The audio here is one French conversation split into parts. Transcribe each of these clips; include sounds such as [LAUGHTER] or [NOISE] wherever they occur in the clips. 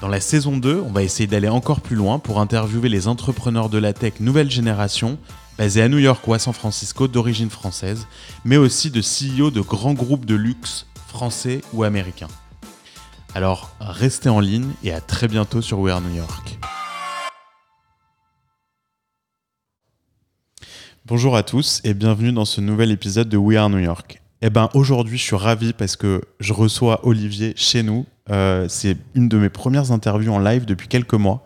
Dans la saison 2, on va essayer d'aller encore plus loin pour interviewer les entrepreneurs de la tech nouvelle génération, basés à New York ou à San Francisco d'origine française, mais aussi de CEO de grands groupes de luxe français ou américains. Alors restez en ligne et à très bientôt sur We Are New York. Bonjour à tous et bienvenue dans ce nouvel épisode de We Are New York. Eh ben aujourd'hui je suis ravi parce que je reçois Olivier chez nous. Euh, c'est une de mes premières interviews en live depuis quelques mois.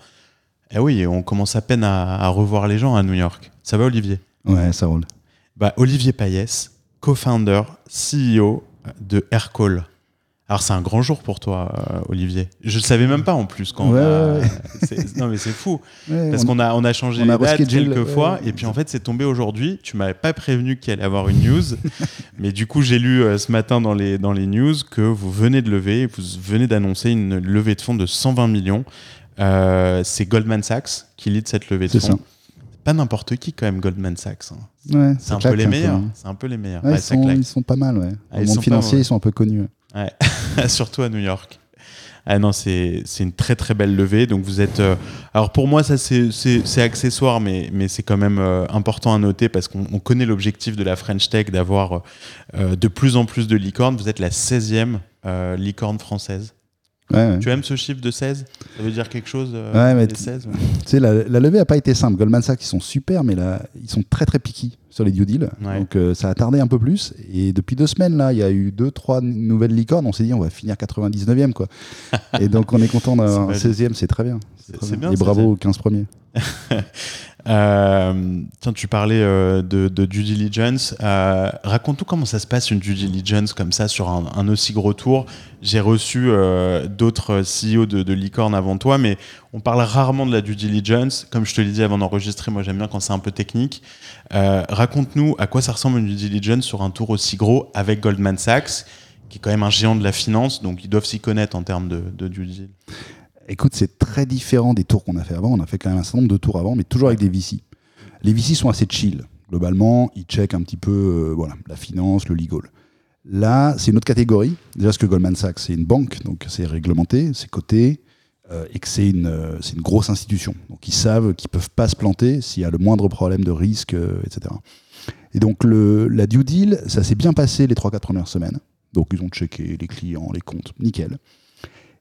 Et oui, on commence à peine à, à revoir les gens à New York. Ça va Olivier? Ouais, ça roule. bah, Olivier Payès, co-founder, CEO de Aircall. Alors c'est un grand jour pour toi, euh, Olivier. Je ne savais même pas en plus quand. on Ouais, a- ouais, ouais. [LAUGHS] c'est- Non mais c'est fou [LAUGHS] parce on- qu'on a on a changé on a les dates quelques fois et puis en fait c'est tombé aujourd'hui. Tu m'avais pas prévenu qu'il allait avoir une news, [LAUGHS] mais du coup j'ai lu euh, ce matin dans les dans les news que vous venez de lever, vous venez d'annoncer une levée de fonds de 120 millions. Euh, c'est Goldman Sachs qui lead cette levée de C'est fonds. ça. Pas n'importe qui quand même Goldman Sachs. hein. Ouais, C'est ça un peu les meilleurs. hein. C'est un peu les meilleurs. Ils, sont, pas mal, ouais. Ah, Au monde sont pas financier, mauvais. ils sont un peu connus. ouais. Ouais. [LAUGHS] Surtout à New York. Ah non, c'est une très très belle levée. Donc vous êtes. euh, alors pour moi, ça c'est- accessoire, mais, mais c'est quand même euh, important à noter parce qu'on on connaît l'objectif de la French Tech d'avoir euh, de plus en plus de licornes. Vous êtes la 16e euh, licorne française. Ouais, ouais. Tu aimes ce chiffre de 16 Ça veut dire quelque chose Ouais, mais les t- 16 ouais. Tu sais, la, la levée a pas été simple. Goldman Sachs, ils sont super, mais là, ils sont très très piqués sur les due deals. Ouais. Donc euh, ça a tardé un peu plus. Et depuis deux semaines, là, il y a eu deux, trois nouvelles licornes. On s'est dit, on va finir 99e, quoi. [LAUGHS] et donc on est content d'avoir un C'est 16e, c'est très bien. Très bien, Et 16e. bravo aux 15 premiers. [LAUGHS] Euh, tiens, tu parlais euh, de, de due diligence. Euh, Raconte-nous comment ça se passe une due diligence comme ça sur un, un aussi gros tour. J'ai reçu d'autres CEO de, de licorne avant toi, mais on parle rarement de la due diligence. Comme je te l'ai dit avant d'enregistrer, moi j'aime bien quand c'est un peu technique. Euh, Raconte-nous à quoi ça ressemble une due diligence sur un tour aussi gros avec Goldman Sachs, qui est quand même un géant de la finance, donc ils doivent s'y connaître en termes de, due deal. Écoute, c'est très différent des tours qu'on a fait avant. On a fait quand même un certain nombre de tours avant, mais toujours avec des VC. Les VC sont assez chill. Globalement, ils checkent un petit peu euh, voilà, la finance, le legal. Là, c'est une autre catégorie. Déjà, parce que Goldman Sachs, c'est une banque, donc c'est réglementé, c'est coté, et que c'est une, euh, c'est une grosse institution. Donc, ils savent qu'ils peuvent pas se planter s'il y a le moindre problème de risque, euh, etc. Et donc, le, la due deal, ça s'est bien passé les 3-4 premières semaines. Donc, ils ont checké les clients, les comptes, nickel.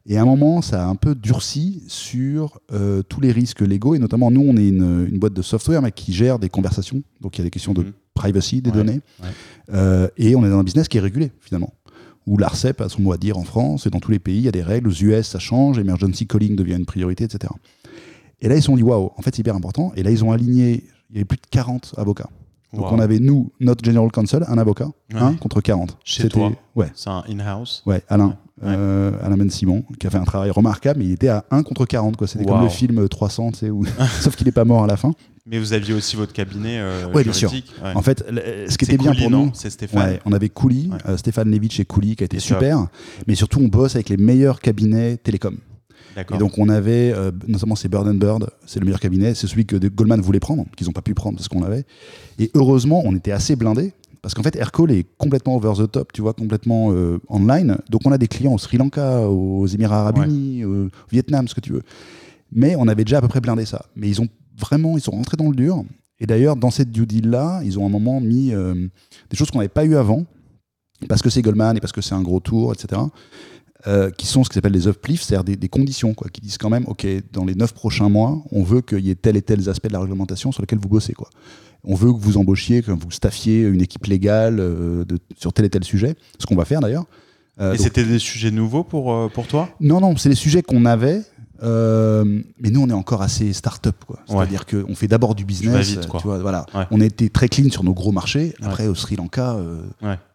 Et à un moment, ça a un peu durci sur euh, tous les risques légaux. Et notamment, nous, on est une, une boîte de software mais qui gère des conversations. Donc, il y a des questions de Mhm. privacy des Ouais, données. ouais. Euh, et on est dans un business qui est régulé, finalement. Où l'ARCEP a son mot à dire en France et dans tous les pays, il y a des règles. Aux US, ça change. Emergency calling devient une priorité, etc. Et là, ils se sont dit, waouh, en fait, c'est hyper important. Et là, ils ont aligné, il y avait plus de 40 avocats. Donc, Wow. on avait, nous, notre general counsel, un avocat, Ouais. un contre 40. Chez C'était- toi Ouais. C'est un in-house. Ouais, Alain. Ouais. Euh, Alain Ben Simon, qui a fait un travail remarquable, mais il était à 1 contre 40. quoi. C'était comme le film 300, tu sais, où... [LAUGHS] sauf qu'il n'est pas mort à la fin. Mais vous aviez aussi votre cabinet euh, Ouais, bien sûr. Ouais. En fait, le- ce qui était bien Couli, pour nous, C'est Stéphane. ouais, on avait Couli, Ouais. euh, Stéphane Levitch et Couli, qui a été super. Mais surtout, on bosse avec les meilleurs cabinets télécom. D'accord. Et donc, on avait, euh, notamment, c'est Bird Bird, c'est le meilleur cabinet, c'est celui que Goldman voulait prendre, qu'ils n'ont pas pu prendre parce qu'on l'avait. Et heureusement, on était assez blindés. Parce qu'en fait, Aircall est complètement over the top, tu vois, complètement euh, online. Donc, on a des clients au Sri Lanka, aux Émirats Arabes Ouais. Unis, au Vietnam, ce que tu veux. Mais on avait déjà à peu près blindé ça. Mais ils ont vraiment, ils sont rentrés dans le dur. Et d'ailleurs, dans cette due deal-là, ils ont à un moment mis euh, des choses qu'on n'avait pas eu avant, parce que c'est Goldman et parce que c'est un gros tour, etc. euh, qui sont ce qui s'appelle des uplifts, c'est-à-dire des, des conditions, quoi, qui disent quand même, OK, dans les neuf prochains mois, on veut qu'il y ait tel et tel aspect de la réglementation sur lequel vous bossez. Quoi. On veut que vous embauchiez, que vous staffiez une équipe légale euh, de, sur tel et tel sujet, ce qu'on va faire d'ailleurs. Et donc- c'était des sujets nouveaux pour, pour toi? Non, non, c'est des sujets qu'on avait, euh, mais nous, on est encore assez start-up. quoi. C'est-à-dire qu'on fait d'abord du business. vite, euh, quoi. tu vois, voilà. Ouais. On était très clean sur nos gros marchés. Après, au Sri Lanka, euh,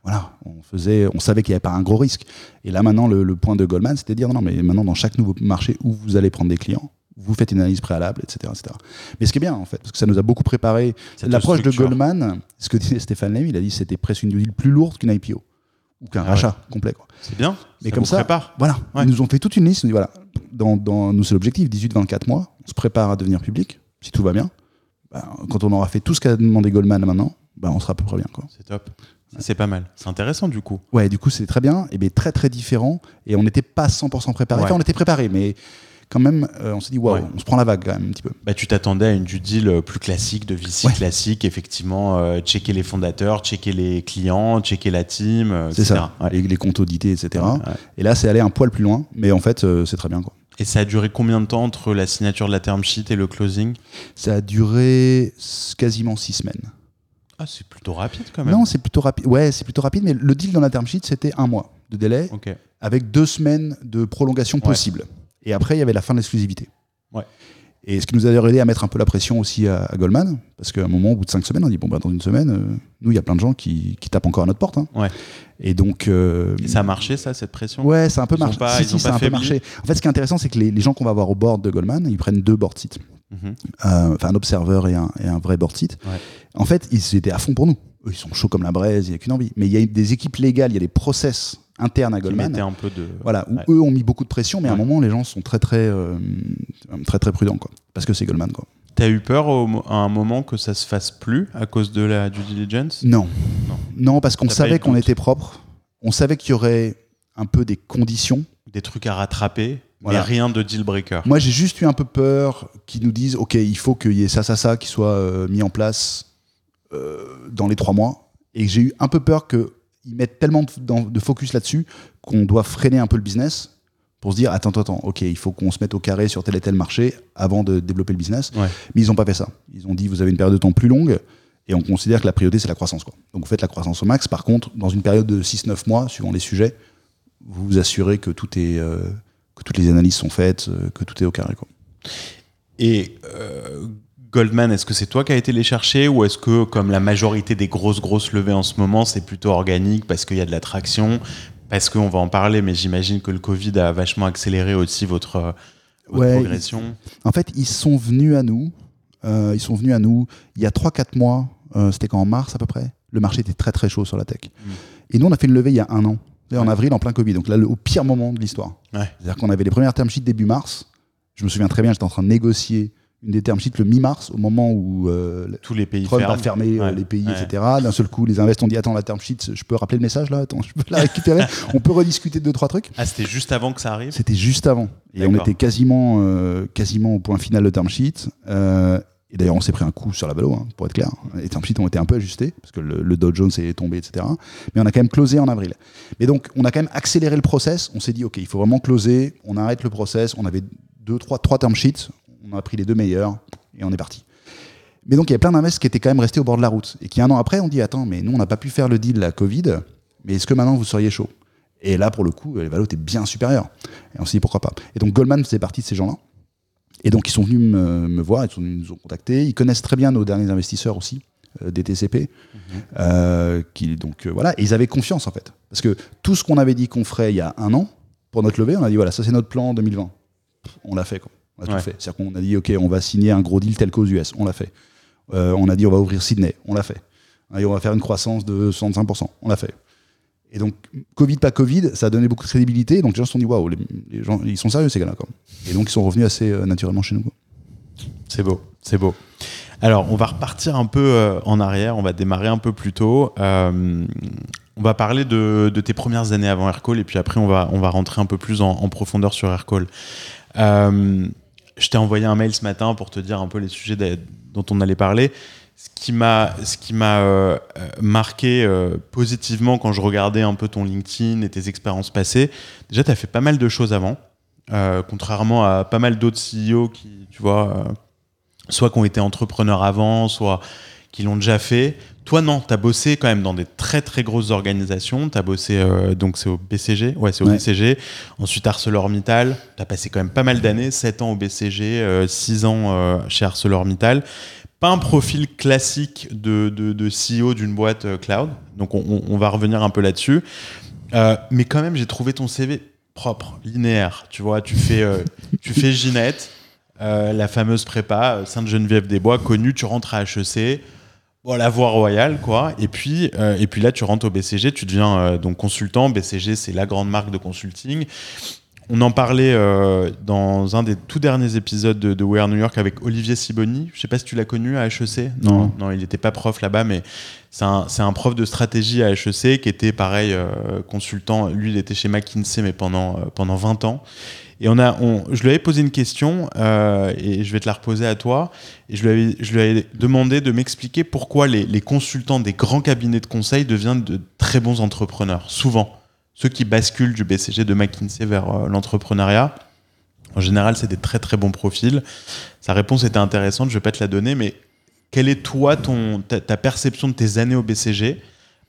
voilà, on, faisait, on savait qu'il n'y avait pas un gros risque. Et là, maintenant, le, le point de Goldman, c'était de dire non, non, mais maintenant, dans chaque nouveau marché où vous allez prendre des clients, vous faites une analyse préalable, etc., etc. Mais ce qui est bien, en fait, parce que ça nous a beaucoup préparé. L'approche de. Goldman, ce que disait Stéphane Lamy, il a dit c'était presque une deal plus lourde qu'une IPO ou qu'un Ah rachat complet. Quoi. C'est bien. Mais ça comme vous ça, prépare. Voilà, Ouais. ils nous ont fait toute une liste. Nous dit, voilà, dans, dans- nous, c'est l'objectif 18-24 mois, on se prépare à devenir public, si tout va bien. Ben, quand on aura fait tout ce qu'a demandé Goldman maintenant, ben, on sera à peu près bien. Quoi. C'est top. Ça, C'est pas mal. C'est intéressant du coup. Ouais, du coup, c'est très bien, et bien très très différent. Et on n'était pas 100% préparé. Ouais. Enfin, on était préparé, mais quand même, euh, on s'est dit, waouh, Ouais. on se prend la vague quand même un petit peu. Bah, tu t'attendais à une due deal euh, plus classique, de VC Ouais. classique, effectivement, euh, checker les fondateurs, checker les clients, checker la team, euh, C'est etc. ça, Ouais. les, les comptes audités, etc. Et là, c'est allé un poil plus loin, mais en fait, c'est très bien. Quoi. Et ça a duré combien de temps entre la signature de la term sheet et le closing? Ça a duré quasiment six semaines. Ah, c'est plutôt rapide quand même. Non, c'est plutôt rapide. Ouais, c'est plutôt rapide, mais le deal dans la term sheet, c'était un mois de délai. Avec deux semaines de prolongation possible. Et après, il y avait la fin de l'exclusivité. Ouais. Et ce qui nous a aidé à mettre un peu la pression aussi à, à Goldman, parce qu'à un moment, au bout de cinq semaines, on dit bon, bah, dans une semaine, euh, nous, il y a plein de gens qui, qui tapent encore à notre porte. hein. Ouais. Et donc. euh, Et ça a marché, ça, cette pression? Ouais, ça a un peu marché. pas- Si, ils si, ont ça a pas un peu faibli marché. En fait, ce qui est intéressant, c'est que les, les gens qu'on va avoir au board de Goldman, ils prennent deux board seats. Mhm. Euh, Enfin, un observeur et un, et un vrai board seat. Ouais. En fait, ils étaient à fond pour nous. Eux, ils sont chauds comme la braise, il n'y a qu'une envie. Mais il y a des équipes légales, il y a des process internes à Goldman. un peu de. Voilà, où Ouais. eux ont mis beaucoup de pression, mais à un moment, les gens sont très, très, euh, très, très prudents, quoi. Parce que c'est Goldman, quoi. T'as eu peur au à un moment que ça se fasse plus à cause de la due diligence? Non. Non. Non, parce qu'on savait qu'on était propre. On savait qu'il y aurait un peu des conditions. Des trucs à rattraper, Voilà. mais rien de deal breaker. Moi, j'ai juste eu un peu peur qu'ils nous disent, OK, il faut qu'il y ait ça, ça, ça qui soit euh, mis en place euh, dans les trois mois. Et j'ai eu un peu peur qu'ils mettent tellement de, focus là-dessus qu'on doit freiner un peu le business pour se dire, attends, attends, attends, OK, il faut qu'on se mette au carré sur tel et tel marché avant de développer le business. Ouais. Mais ils n'ont pas fait ça. Ils ont dit, vous avez une période de temps plus longue et on considère que la priorité, c'est la croissance. Quoi. Donc vous faites la croissance au max. Par contre, dans une période de 6-9 mois, suivant les sujets, vous vous assurez que, tout est, euh, que toutes les analyses sont faites, euh, que tout est au carré. Quoi. Et euh, Goldman, est-ce que c'est toi qui as été les chercher ou est-ce que, comme la majorité des grosses, grosses levées en ce moment, c'est plutôt organique parce qu'il y a de la traction Parce qu'on va en parler, mais j'imagine que le Covid a vachement accéléré aussi votre, euh, votre Ouais, progression. En fait, ils sont venus à nous. euh, ils sont venus à nous il y a 3-4 mois. euh, C'était quand en mars à peu près? Le marché était très très chaud sur la tech. Mm. Et nous, on a fait une levée il y a un an. En avril, en plein Covid. Donc là, le- au pire moment de l'histoire. Ouais. C'est-à-dire qu'on avait les premières term sheets début mars. Je me souviens très bien, j'étais en train de négocier une des term sheets le mi-mars, au moment où euh, Tous les pays Trump ferment. a fermé euh, Ouais. les pays, Ouais. etc. D'un seul coup, les invests ont dit Attends, la term sheet, je peux rappeler le message là? Attends, je peux la récupérer? [LAUGHS] On peut rediscuter de deux, trois trucs? Ah, c'était juste avant que ça arrive? C'était juste avant. Et on était quasiment, euh, quasiment au point final de term sheet. Euh, et d'ailleurs, on s'est pris un coup sur la valo, hein, pour être clair. Les term sheets ont été un peu ajustés, parce que le, le Dow Jones est tombé, etc. Mais on a quand même closé en avril. Mais donc, on a quand même accéléré le process. On s'est dit, OK, il faut vraiment closer. On arrête le process. On avait deux, trois, trois term sheets. On a pris les deux meilleurs et on est parti. Mais donc, il y a plein d'investisseurs qui étaient quand même restés au bord de la route. Et qui, un an après, ont dit, attends, mais nous, on n'a pas pu faire le deal la Covid. Mais est-ce que maintenant, vous seriez chaud? Et là, pour le coup, les valos étaient bien supérieurs. Et on s'est dit, pourquoi pas? Et donc, Goldman faisait partie de ces gens-là. Et donc, ils sont venus me, me voir, ils, sont venus nous ont contactés. Ils connaissent très bien nos derniers investisseurs aussi, euh, des TCP. Euh, qui, donc, euh, voilà. Et ils avaient confiance, en fait. Parce que tout ce qu'on avait dit qu'on ferait il y a un an, pour notre levée, on a dit, voilà, ça, c'est notre plan 2020. On l'a fait, quoi. On a Ouais. tout fait. C'est-à-dire qu'on a dit, OK, on va signer un gros deal tel qu'aux US. On l'a fait. Euh, on a dit, on va ouvrir Sydney. On l'a fait. Et on va faire une croissance de 65%. On l'a fait. Et donc, Covid, pas Covid, ça a donné beaucoup de crédibilité. Donc, les gens se sont dit, waouh, les, les gens, ils sont sérieux, ces gars-là. Et donc, ils sont revenus assez euh, naturellement chez nous. C'est beau, c'est beau. Alors, on va repartir un peu euh, en arrière, on va démarrer un peu plus tôt. Euh, on va parler de, de tes premières années avant Aircall et puis après, on va, on va rentrer un peu plus en, en profondeur sur Aircall. Je t'ai envoyé un mail ce matin pour te dire un peu les sujets dont on allait parler. ce qui m'a euh, euh, marqué euh, positivement quand je regardais un peu ton LinkedIn et tes expériences passées, déjà tu as fait pas mal de choses avant, contrairement à pas mal d'autres CEO qui, tu vois, soit qui ont été entrepreneurs avant, soit qui l'ont déjà fait. Toi, non, tu as bossé quand même dans des très très grosses organisations. Tu as bossé, euh, donc c'est au BCG. Ouais, c'est au Ouais. BCG. Ensuite, ArcelorMittal. Tu as passé quand même pas mal d'années, 7 ans au BCG, 6 ans euh, chez ArcelorMittal. Pas un profil classique de, de, de CEO d'une boîte euh, cloud. Donc, on, on- va revenir un peu là-dessus. Euh, mais quand même, j'ai trouvé ton CV propre, linéaire. Tu vois, tu fais, euh, tu fais Ginette, euh, la fameuse prépa, euh, Sainte-Geneviève-des-Bois, connue. Tu rentres à HEC. Bon, la voie royale, quoi. Et puis, euh, et puis là, tu rentres au BCG, tu deviens euh, donc consultant. BCG, c'est la grande marque de consulting. On en parlait euh, dans un des tout derniers épisodes de, de We Are New York avec Olivier Siboni. Je sais pas si tu l'as connu à HEC. Non. non, il n'était pas prof là-bas, mais c'est un, un prof de stratégie à HEC qui était pareil consultant. Lui, il était chez McKinsey, mais pendant, pendant 20 ans. Et on a, je lui avais posé une question euh, et je vais te la reposer à toi. Et je lui avais, demandé de m'expliquer pourquoi les, consultants des grands cabinets de conseil deviennent de très bons entrepreneurs. Souvent, ceux qui basculent du BCG de McKinsey vers euh, l'entrepreneuriat. En général, c'est des très très bons profils. Sa réponse était intéressante, je vais pas te la donner, mais quelle est toi ton, ta, ta perception de tes années au BCG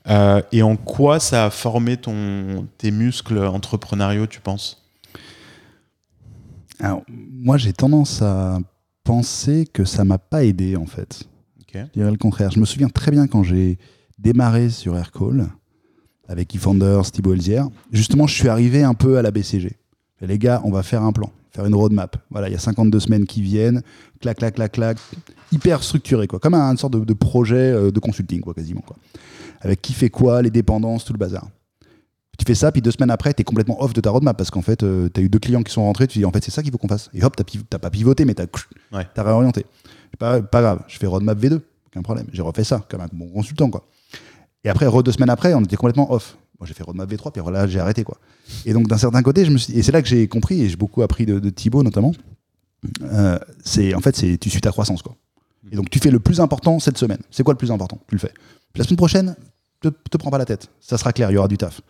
euh, et en quoi ça a formé ton, tes muscles entrepreneuriaux, tu penses? Alors, moi, j'ai tendance à penser que ça m'a pas aidé, en fait. Ok. Je dirais le contraire. Je me souviens très bien quand j'ai démarré sur Aircall avec eFounders, Thibaut Elzière. Justement, je suis arrivé un peu à la BCG. Et les gars, on va faire un plan, faire une roadmap. Voilà, il y a 52 semaines qui viennent, clac, clac, clac, clac, hyper structuré, quoi. Comme un, une sorte de, de projet euh, de consulting, quoi, quasiment, quoi. Avec qui fait quoi, les dépendances, tout le bazar. Tu fais ça, puis deux semaines après, tu es complètement off de ta roadmap parce qu'en fait, tu as eu deux clients qui sont rentrés, tu dis en fait, c'est ça qu'il faut qu'on fasse. Et hop, tu n'as pas pivoté, mais tu as, Ouais. réorienté. Pas, pas grave, je fais roadmap V2, aucun problème. J'ai refait ça comme un bon consultant. quoi. Et après, deux semaines après, on était complètement off. Moi, j'ai fait roadmap V3, puis là, j'ai arrêté. quoi. Et donc, d'un certain côté, je me suis... et c'est là que j'ai compris, et j'ai beaucoup appris de, de Thibaut notamment, euh, c'est en fait, c'est tu suis ta croissance. quoi. Et donc, tu fais le plus important cette semaine. C'est quoi le plus important? Tu le fais. Puis la semaine prochaine, te, te prends pas la tête. Ça sera clair, il y aura du taf.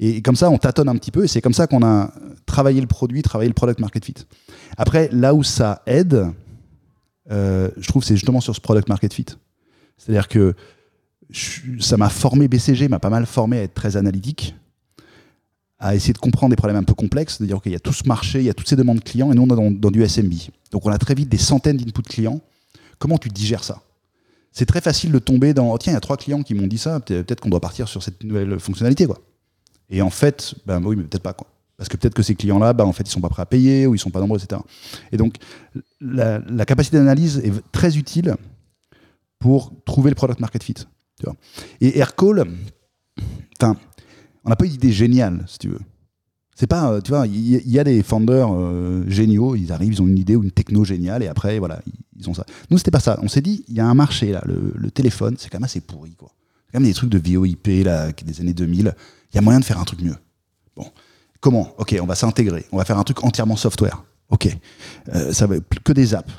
Et comme ça, on tâtonne un petit peu, et c'est comme ça qu'on a travaillé le produit, travaillé le product market fit. Après, là où ça aide, euh, je trouve, c'est justement sur ce product market fit. C'est-à-dire que ça m'a formé, BCG m'a pas mal formé à être très analytique, à essayer de comprendre des problèmes un peu complexes, de dire, OK, il y a tout ce marché, il y a toutes ces demandes clients, et nous, on est dans, dans du SMB. Donc, on a très vite des centaines d'inputs clients. Comment tu digères ça? C'est très facile de tomber dans, oh, tiens, il y a trois clients qui m'ont dit ça, peut- peut-être qu'on doit partir sur cette nouvelle fonctionnalité, quoi. Et en fait, ben oui, mais peut-être pas, quoi. Parce que peut-être que ces clients-là, ben, en fait, ils sont pas prêts à payer ou ils sont pas nombreux, etc. Et donc, la, capacité d'analyse est très utile pour trouver le product market fit. Tu vois. Et Aircall, enfin, on n'a pas eu d'idée géniale, si tu veux. C'est pas, euh, tu vois, il y, a des founders euh, géniaux, ils arrivent, ils ont une idée ou une techno géniale, et après, voilà, ils, ont ça. Nous, c'était pas ça. On s'est dit, il y a un marché là, le, téléphone, c'est quand même assez pourri, quoi. C'est quand même des trucs de VoIP là, des années 2000. Il y a moyen de faire un truc mieux. Bon, comment? Ok, on va s'intégrer, on va faire un truc entièrement software. Ok, Euh, ça va que des apps.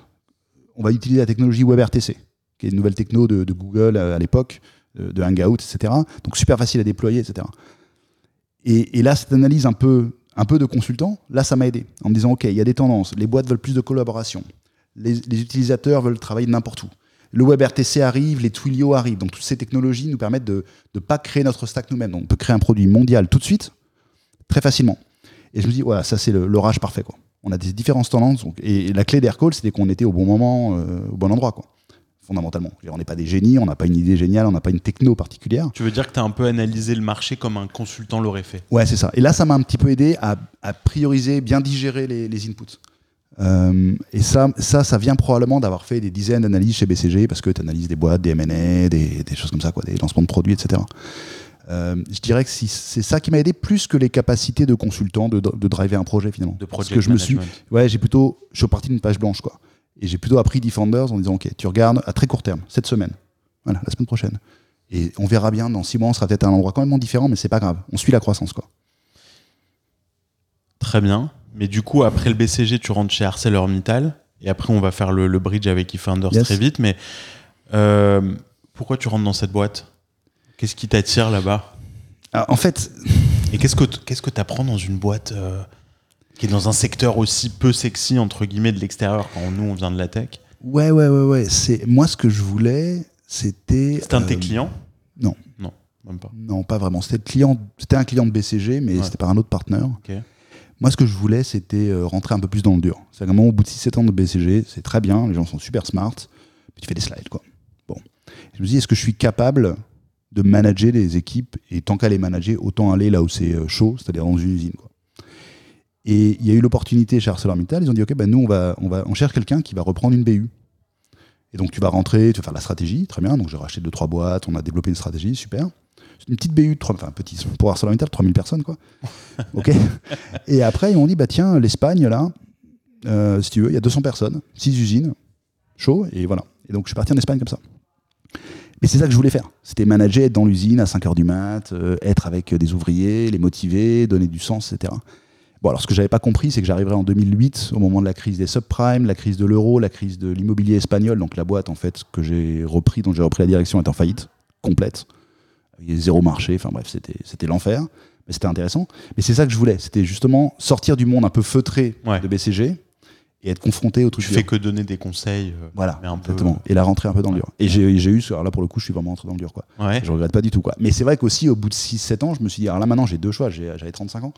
On va utiliser la technologie WebRTC, qui est une nouvelle techno de, Google à, à l'époque, de, Hangout, etc. Donc super facile à déployer, etc. Et, là, cette analyse un peu, de consultant, là, ça m'a aidé en me disant, OK, il y a des tendances, les boîtes veulent plus de collaboration, les utilisateurs veulent travailler n'importe où. Le WebRTC arrive, les Twilio arrivent. Donc toutes ces technologies nous permettent de ne pas créer notre stack nous-mêmes. Donc on peut créer un produit mondial tout de suite, très facilement. Et je me dis, voilà, ça c'est l'orage parfait. Quoi. On a des différentes tendances. donc- et, et la clé d'Aircall, c'était qu'on était au bon moment, euh, au bon endroit, quoi. fondamentalement. On n'est pas des génies, on n'a pas une idée géniale, on n'a pas une techno particulière. Tu veux dire que tu as un peu analysé le marché comme un consultant l'aurait fait? Ouais, c'est ça. Et là, ça m'a un petit peu aidé à, à prioriser, bien digérer les, les inputs. Euh, et ça, ça, ça vient probablement d'avoir fait des dizaines d'analyses chez BCG, parce que tu analyses des boîtes, des M&A, des, des choses comme ça, quoi, des lancements de produits, etc. Euh, je dirais que si- c'est ça qui m'a aidé plus que les capacités de consultant de, de driver un projet finalement. de Parce project que je me suis, ouais, j'ai plutôt, je suis parti d'une page blanche quoi. Et j'ai plutôt appris Defenders en disant ok, tu regardes à très court terme, cette semaine, voilà, la semaine prochaine. Et on verra bien dans six mois, on sera peut-être à un endroit complètement différent, mais c'est pas grave. On suit la croissance quoi. Très bien. Mais du coup, après le BCG, tu rentres chez ArcelorMittal. Et après, on va faire le, le bridge avec eFounders Yes. très vite. Mais Euh, pourquoi tu rentres dans cette boîte? Qu'est-ce qui t'attire là-bas? Ah, En fait, Et qu'est-ce que qu'est-ce que t'apprends dans une boîte euh, qui est dans un secteur aussi peu sexy entre guillemets de l'extérieur quand nous on vient de la tech? Ouais, ouais, ouais, ouais. C'est moi ce que je voulais, c'était. C'était un de tes euh, clients? Non. Non, même pas. Non, pas vraiment. C'était le client. C'était un client de BCG, mais Ouais. c'était par un autre partenaire. Ok. Moi, ce que je voulais, c'était euh, rentrer un peu plus dans le dur. C'est vraiment au bout de 6-7 ans de BCG, c'est très bien, les gens sont super smart, puis tu fais des slides, quoi. Bon. Je me dis, est-ce que je suis capable de manager les équipes et tant qu'à les manager, autant aller là où c'est euh, chaud, c'est-à-dire dans une usine, quoi. Et il y a eu l'opportunité chez ArcelorMittal, ils ont dit, OK, ben nous, on, va, on, va, on cherche quelqu'un qui va reprendre une BU. Et donc, tu vas rentrer, tu vas faire la stratégie, très bien. Donc, j'ai racheté 2-3 boîtes, on a développé une stratégie, super. C'est une petite BU de 3, enfin, petit, pour ArcelorMittal, 3000 personnes, quoi. [LAUGHS] OK et après, ils m'ont dit, bah tiens, l'Espagne, là, euh, si tu veux, il y a 200 personnes, 6 usines, chaud, et voilà. Et donc, je suis parti en Espagne comme ça. Mais c'est ça que je voulais faire. C'était manager, être dans l'usine à 5 h du mat, euh, être avec des ouvriers, les motiver, donner du sens, etc. Bon, alors ce que j'avais pas compris, c'est que j'arriverais en 2008, au moment de la crise des subprimes, la crise de l'euro, la crise de l'immobilier espagnol. Donc la boîte, en fait, que j'ai repris, dont j'ai repris la direction, est en faillite complète. Il y a zéro marché. Enfin bref, c'était c'était l'enfer. Mais c'était intéressant. Mais c'est ça que je voulais. C'était justement sortir du monde un peu feutré Ouais. de BCG et être confronté au truc Tu dur. fais que donner des conseils. euh, Voilà, mais un peu- exactement. Et la rentrer un peu dans le dur. Et j'ai j'ai eu, alors là pour le coup, je suis vraiment rentré dans le dur. Quoi. Ouais. Je regrette pas du tout. Quoi. Mais c'est vrai qu'aussi, au bout de 6-7 ans, je me suis dit, alors là maintenant, j'ai deux choix. J'avais 35 ans.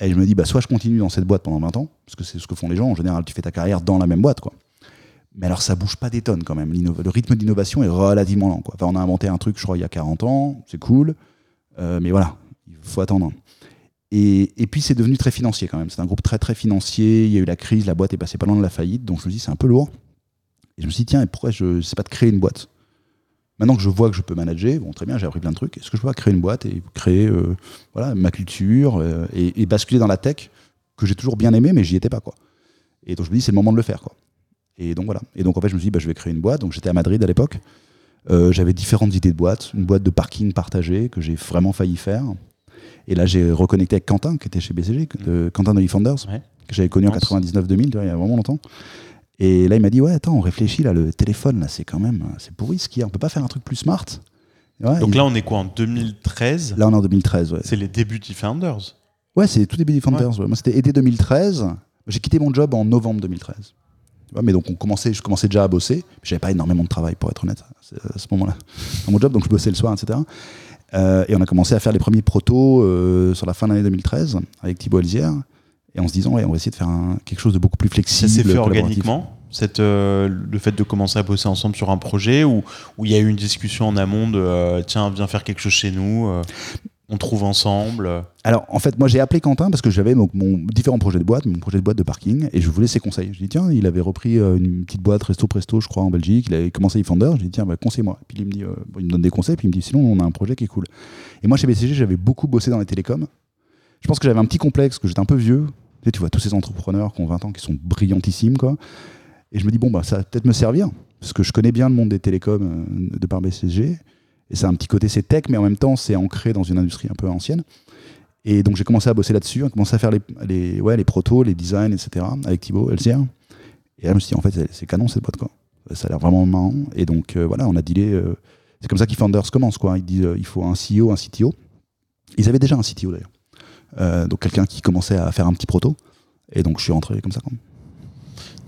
Et je me dis, bah, soit je continue dans cette boîte pendant 20 ans, parce que c'est ce que font les gens. En général, tu fais ta carrière dans la même boîte. Quoi. Mais alors, ça bouge pas des tonnes quand même. Le rythme d'innovation est relativement lent. Quoi. Enfin, on a inventé un truc, je crois, il y a 40 ans. C'est cool. Euh, mais voilà, il faut attendre. Et, et puis, c'est devenu très financier quand même. C'est un groupe très, très financier. Il y a eu la crise, la boîte est passée pas loin de la faillite. Donc, je me dis, c'est un peu lourd. Et je me suis dit, tiens, et pourquoi je sais pas de créer une boîte? Maintenant que je vois que je peux manager, bon, très bien, j'ai appris plein de trucs. Est-ce que je peux créer une boîte et créer euh, voilà, ma culture euh, et, et basculer dans la tech que j'ai toujours bien aimé, mais j'y étais pas. Quoi. Et donc, je me dis, c'est le moment de le faire. Quoi. Et donc, voilà. Et donc, en fait, je me suis dit, bah, je vais créer une boîte. Donc, j'étais à Madrid à l'époque. Euh, J'avais différentes idées de boîtes. Une boîte de parking partagé que j'ai vraiment failli faire. Et là, j'ai reconnecté avec Quentin, qui était chez BCG, de- Quentin de Founders, Ouais. que j'avais connu en Mince. 99-2000, tu vois, il y a vraiment longtemps. Et là, il m'a dit, ouais, attends, on réfléchit, là, le téléphone, là, c'est quand même, c'est pourri ce qu'il y a. On peut pas faire un truc plus smart Ouais, Donc là, on est quoi en 2013 là, on est en 2013, ouais. C'est les débuts d'eFounders. Ouais, c'est tout début des Founders. ouais. Moi, c'était été 2013. J'ai quitté mon job en novembre 2013. Mais donc, on commençait, je commençais déjà à bosser. J'avais pas énormément de travail, pour être honnête, à ce moment-là, dans mon job. Donc, je bossais le soir, etc. Euh, et on a commencé à faire les premiers protos euh, sur la fin de l'année 2013 avec Thibaut Elzière. Et en se disant, ouais, on va essayer de faire un- quelque chose de beaucoup plus Ça flexible. s'est fait organiquement cette, euh, le fait de commencer à bosser ensemble sur un projet ou où il y a eu une discussion en amont de tiens viens faire quelque chose chez nous on trouve ensemble. Alors, en fait, moi, j'ai appelé Quentin parce que j'avais mon différents projets de boîte, mon projet de boîte de parking, et je voulais ses conseils. Je dis tiens, il avait repris euh, une petite boîte Resto Presto, je crois, en Belgique. Il avait commencé eFounder. Je dis tiens, bah, conseille-moi. Puis il me dit, euh, il me donne des conseils, puis il me dit sinon, on a un projet qui est cool. Et moi, chez BCG, j'avais beaucoup bossé dans les télécoms. Je pense que j'avais un petit complexe, que j'étais un peu vieux. Tu, tu vois tous ces entrepreneurs qui ont 20 ans, qui sont brillantissimes, quoi. Et je me dis bon, bah, ça va peut-être me servir parce que je connais bien le monde des télécoms euh, de par BCG. Et c'est un petit côté, c'est tech, mais en même temps, c'est ancré dans une industrie un peu ancienne. Et donc j'ai commencé à bosser là-dessus, à commencer à faire les, les, ouais, les protos, les designs, etc. avec Thibaut Elsière. Et là, je me suis dit, en fait, c'est- canon cette boîte, quoi. Ça a l'air vraiment marrant. Et donc, euh, voilà, on a dealé. euh, c'est comme ça qu'eFounders commence, quoi. Ils disent, euh, il faut un CEO, un CTO. Ils avaient déjà un CTO, d'ailleurs. Donc, quelqu'un qui commençait à faire un petit proto. Et donc, je suis rentré comme ça, quoi.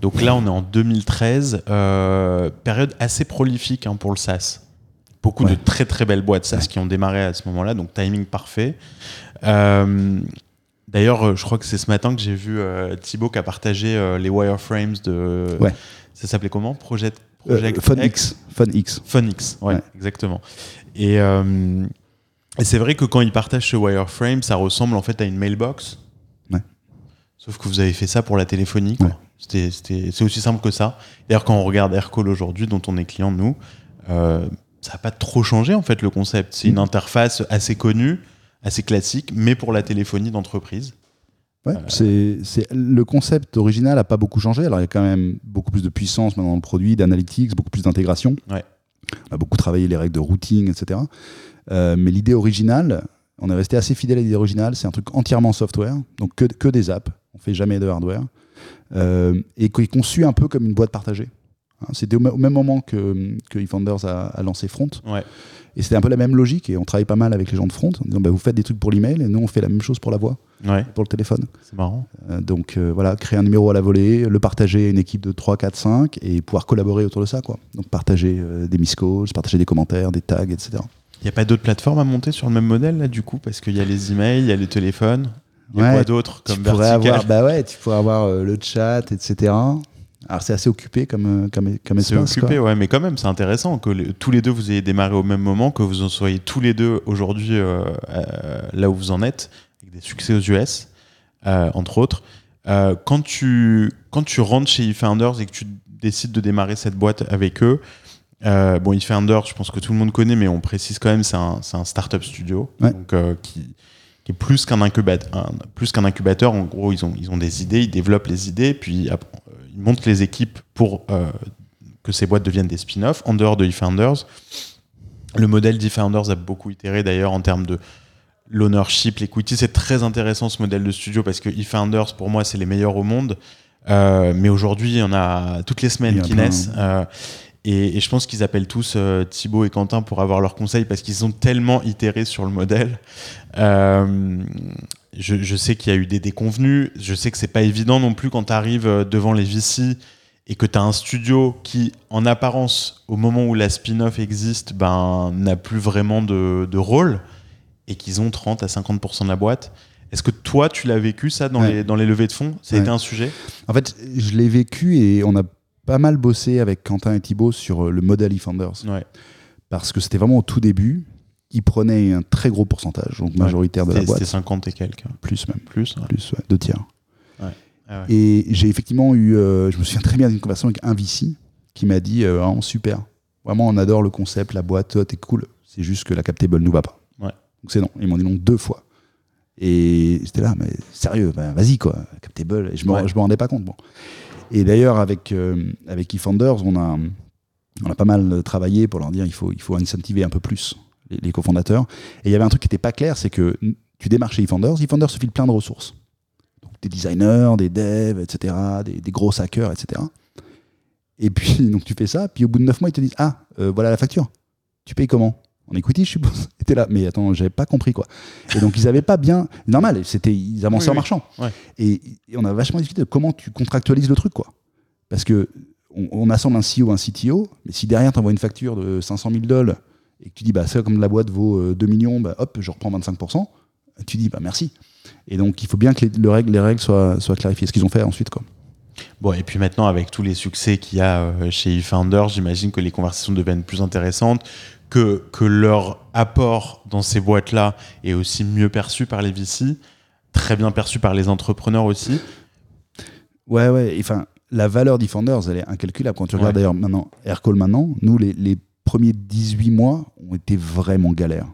donc là on est en 2013 euh, période assez prolifique hein, pour le SaaS beaucoup de très très belles boîtes SaaS Ouais. qui ont démarré à ce moment-là donc timing parfait Euh, D'ailleurs, euh, je crois que c'est ce matin que j'ai vu euh, Thibaut qui a partagé euh, les wireframes de. Ouais. Ça s'appelait comment? Project, Euh, Project Fun X X. Fun X. Ouais, exactement. Et, et c'est vrai que quand il partage ce wireframe, ça ressemble en fait à une mailbox. Ouais. Sauf que vous avez fait ça pour la téléphonie. c'est aussi simple que ça. D'ailleurs, quand on regarde Aircall aujourd'hui, dont on est client nous, ça n'a pas trop changé en fait le concept. C'est une Mm. interface assez connue, assez classique, mais pour la téléphonie d'entreprise. Ouais, c'est, c'est- le concept original n'a pas beaucoup changé. Alors, il y a quand même beaucoup plus de puissance maintenant dans le produit, d'analytics, beaucoup plus d'intégration. Ouais. On a beaucoup travaillé les règles de routing, etc. Euh, mais l'idée originale, on est resté assez fidèle à l'idée originale. C'est un truc entièrement software, donc que, que des apps. On fait jamais de hardware. Euh, et qui est conçu un peu comme une boîte partagée. Hein, C'était au, même moment que, que eFounders a, a lancé Front. Ouais. Et c'était un peu la même logique. Et on travaille pas mal avec les gens de Front en disant bah, vous faites des trucs pour l'email et nous on fait la même chose pour la voix, Ouais, pour le téléphone. c'est marrant. Euh, donc euh, voilà, créer un numéro à la volée, le partager à une équipe de 3, 4, 5 et pouvoir collaborer autour de ça. Quoi. Donc partager euh, des miss calls, partager des commentaires, des tags, etc. Il n'y a pas d'autres plateformes à monter sur le même modèle, là, du coup? Parce qu'il y a les emails, il y a les téléphones. Il y a Ouais, quoi d'autre Tu comme pourrais vertical? avoir, bah ouais, tu pourrais avoir euh, le chat, etc. Alors c'est assez occupé comme, euh, comme, comme C'est occupé, quoi. ouais, mais quand même, c'est intéressant que les- tous les deux vous ayez démarré au même moment, que vous en soyez tous les deux aujourd'hui euh, euh, là où vous en êtes, avec des succès aux US, euh, entre autres. Quand, tu, quand tu rentres chez eFounders et que tu décides de démarrer cette boîte avec eux, bon, eFounders, je pense que tout le monde connaît, mais on précise quand même, c'est un, c'est un startup studio, Ouais. donc, qui, qui est plus qu'un incubateur, plus qu'un incubateur. En gros, ils ont, ils ont des idées, ils développent les idées, puis montent les équipes pour euh, que ces boîtes deviennent des spin-offs en dehors de eFounders. Le modèle d'eFounders a beaucoup itéré d'ailleurs en termes de l'ownership, l'equity. C'est très intéressant ce modèle de studio parce que eFounders, pour moi, c'est les meilleurs au monde. Euh, mais aujourd'hui, il y en a toutes les semaines qui naissent. Euh, et, et je pense qu'ils appellent tous euh, Thibaut et Quentin pour avoir leurs conseils parce qu'ils ont tellement itéré sur le modèle. Euh, je, je sais qu'il y a eu des déconvenus. Je sais que c'est pas évident non plus quand tu arrives devant les VC et que tu as un studio qui, en apparence, au moment où la spin-off existe, ben, n'a plus vraiment de, de rôle et qu'ils ont 30 à 50% de la boîte. Est-ce que toi, tu l'as vécu ça dans, Ouais. les, dans les levées de fonds? Ça a Ouais. été un sujet? En fait, je l'ai vécu et on a pas mal bossé avec Quentin et Thibaut sur euh, le modèle eFounders. Ouais. Parce que c'était vraiment au tout début. Ils prenaient un très gros pourcentage, donc majoritaire de la boîte. c'était 50 et quelques. Plus même. Plus. ouais. Plus, ouais, deux tiers. Ah. Et j'ai effectivement eu, euh, je me souviens très bien d'une conversation avec un VC qui m'a dit euh, vraiment super. Vraiment, on adore le concept, la boîte, t'es cool. C'est juste que la captable nous va pas. Ouais. Donc c'est non. Ils m'ont dit non deux fois. Et j'étais là, mais sérieux, ben, vas-y quoi, captable. Et je me, Ouais. je me rendais pas compte. Bon. Et d'ailleurs, avec, euh, avec eFounders, on a, on a pas mal travaillé pour leur dire il faut, il faut incentiver un peu plus les, les cofondateurs. Et il y avait un truc qui n'était pas clair, c'est que tu démarches chez eFounders, eFounders se file plein de ressources. Donc, des designers, des devs, etc., des, des gros hackers, etc. Et puis, [LAUGHS] donc tu fais ça, puis au bout de 9 mois, ils te disent Ah, euh, voilà la facture. Tu payes comment? En equity, je suppose. [LAUGHS] T'es là, mais attends, j'avais pas compris quoi. Et donc, ils avaient pas bien. Normal, c'était, ils avançaient Oui, en oui. marchant. Ouais. Et, et on a vachement discuté de comment tu contractualises le truc, quoi. Parce que on, on assemble un CEO, un CTO, mais si derrière tu envoies une facture de 500 000 dollars et que tu dis, bah, ça, comme la boîte vaut euh, 2 millions, bah, hop, je reprends 25%, tu dis, bah, merci. Et donc, il faut bien que les, le règle- les règles soient, soient clarifiées. Ce qu'ils ont fait ensuite, quoi. Bon, et puis maintenant, avec tous les succès qu'il y a euh, chez eFounder, j'imagine que les conversations deviennent plus intéressantes, que, que leur apport dans ces boîtes-là est aussi mieux perçu par les VC, très bien perçu par les entrepreneurs aussi. Ouais, ouais. Enfin, la valeur d'Efenders, elle est incalculable. Quand tu regardes d'ailleurs maintenant, Aircall maintenant, nous, les, les premiers 18 mois ont été vraiment galères.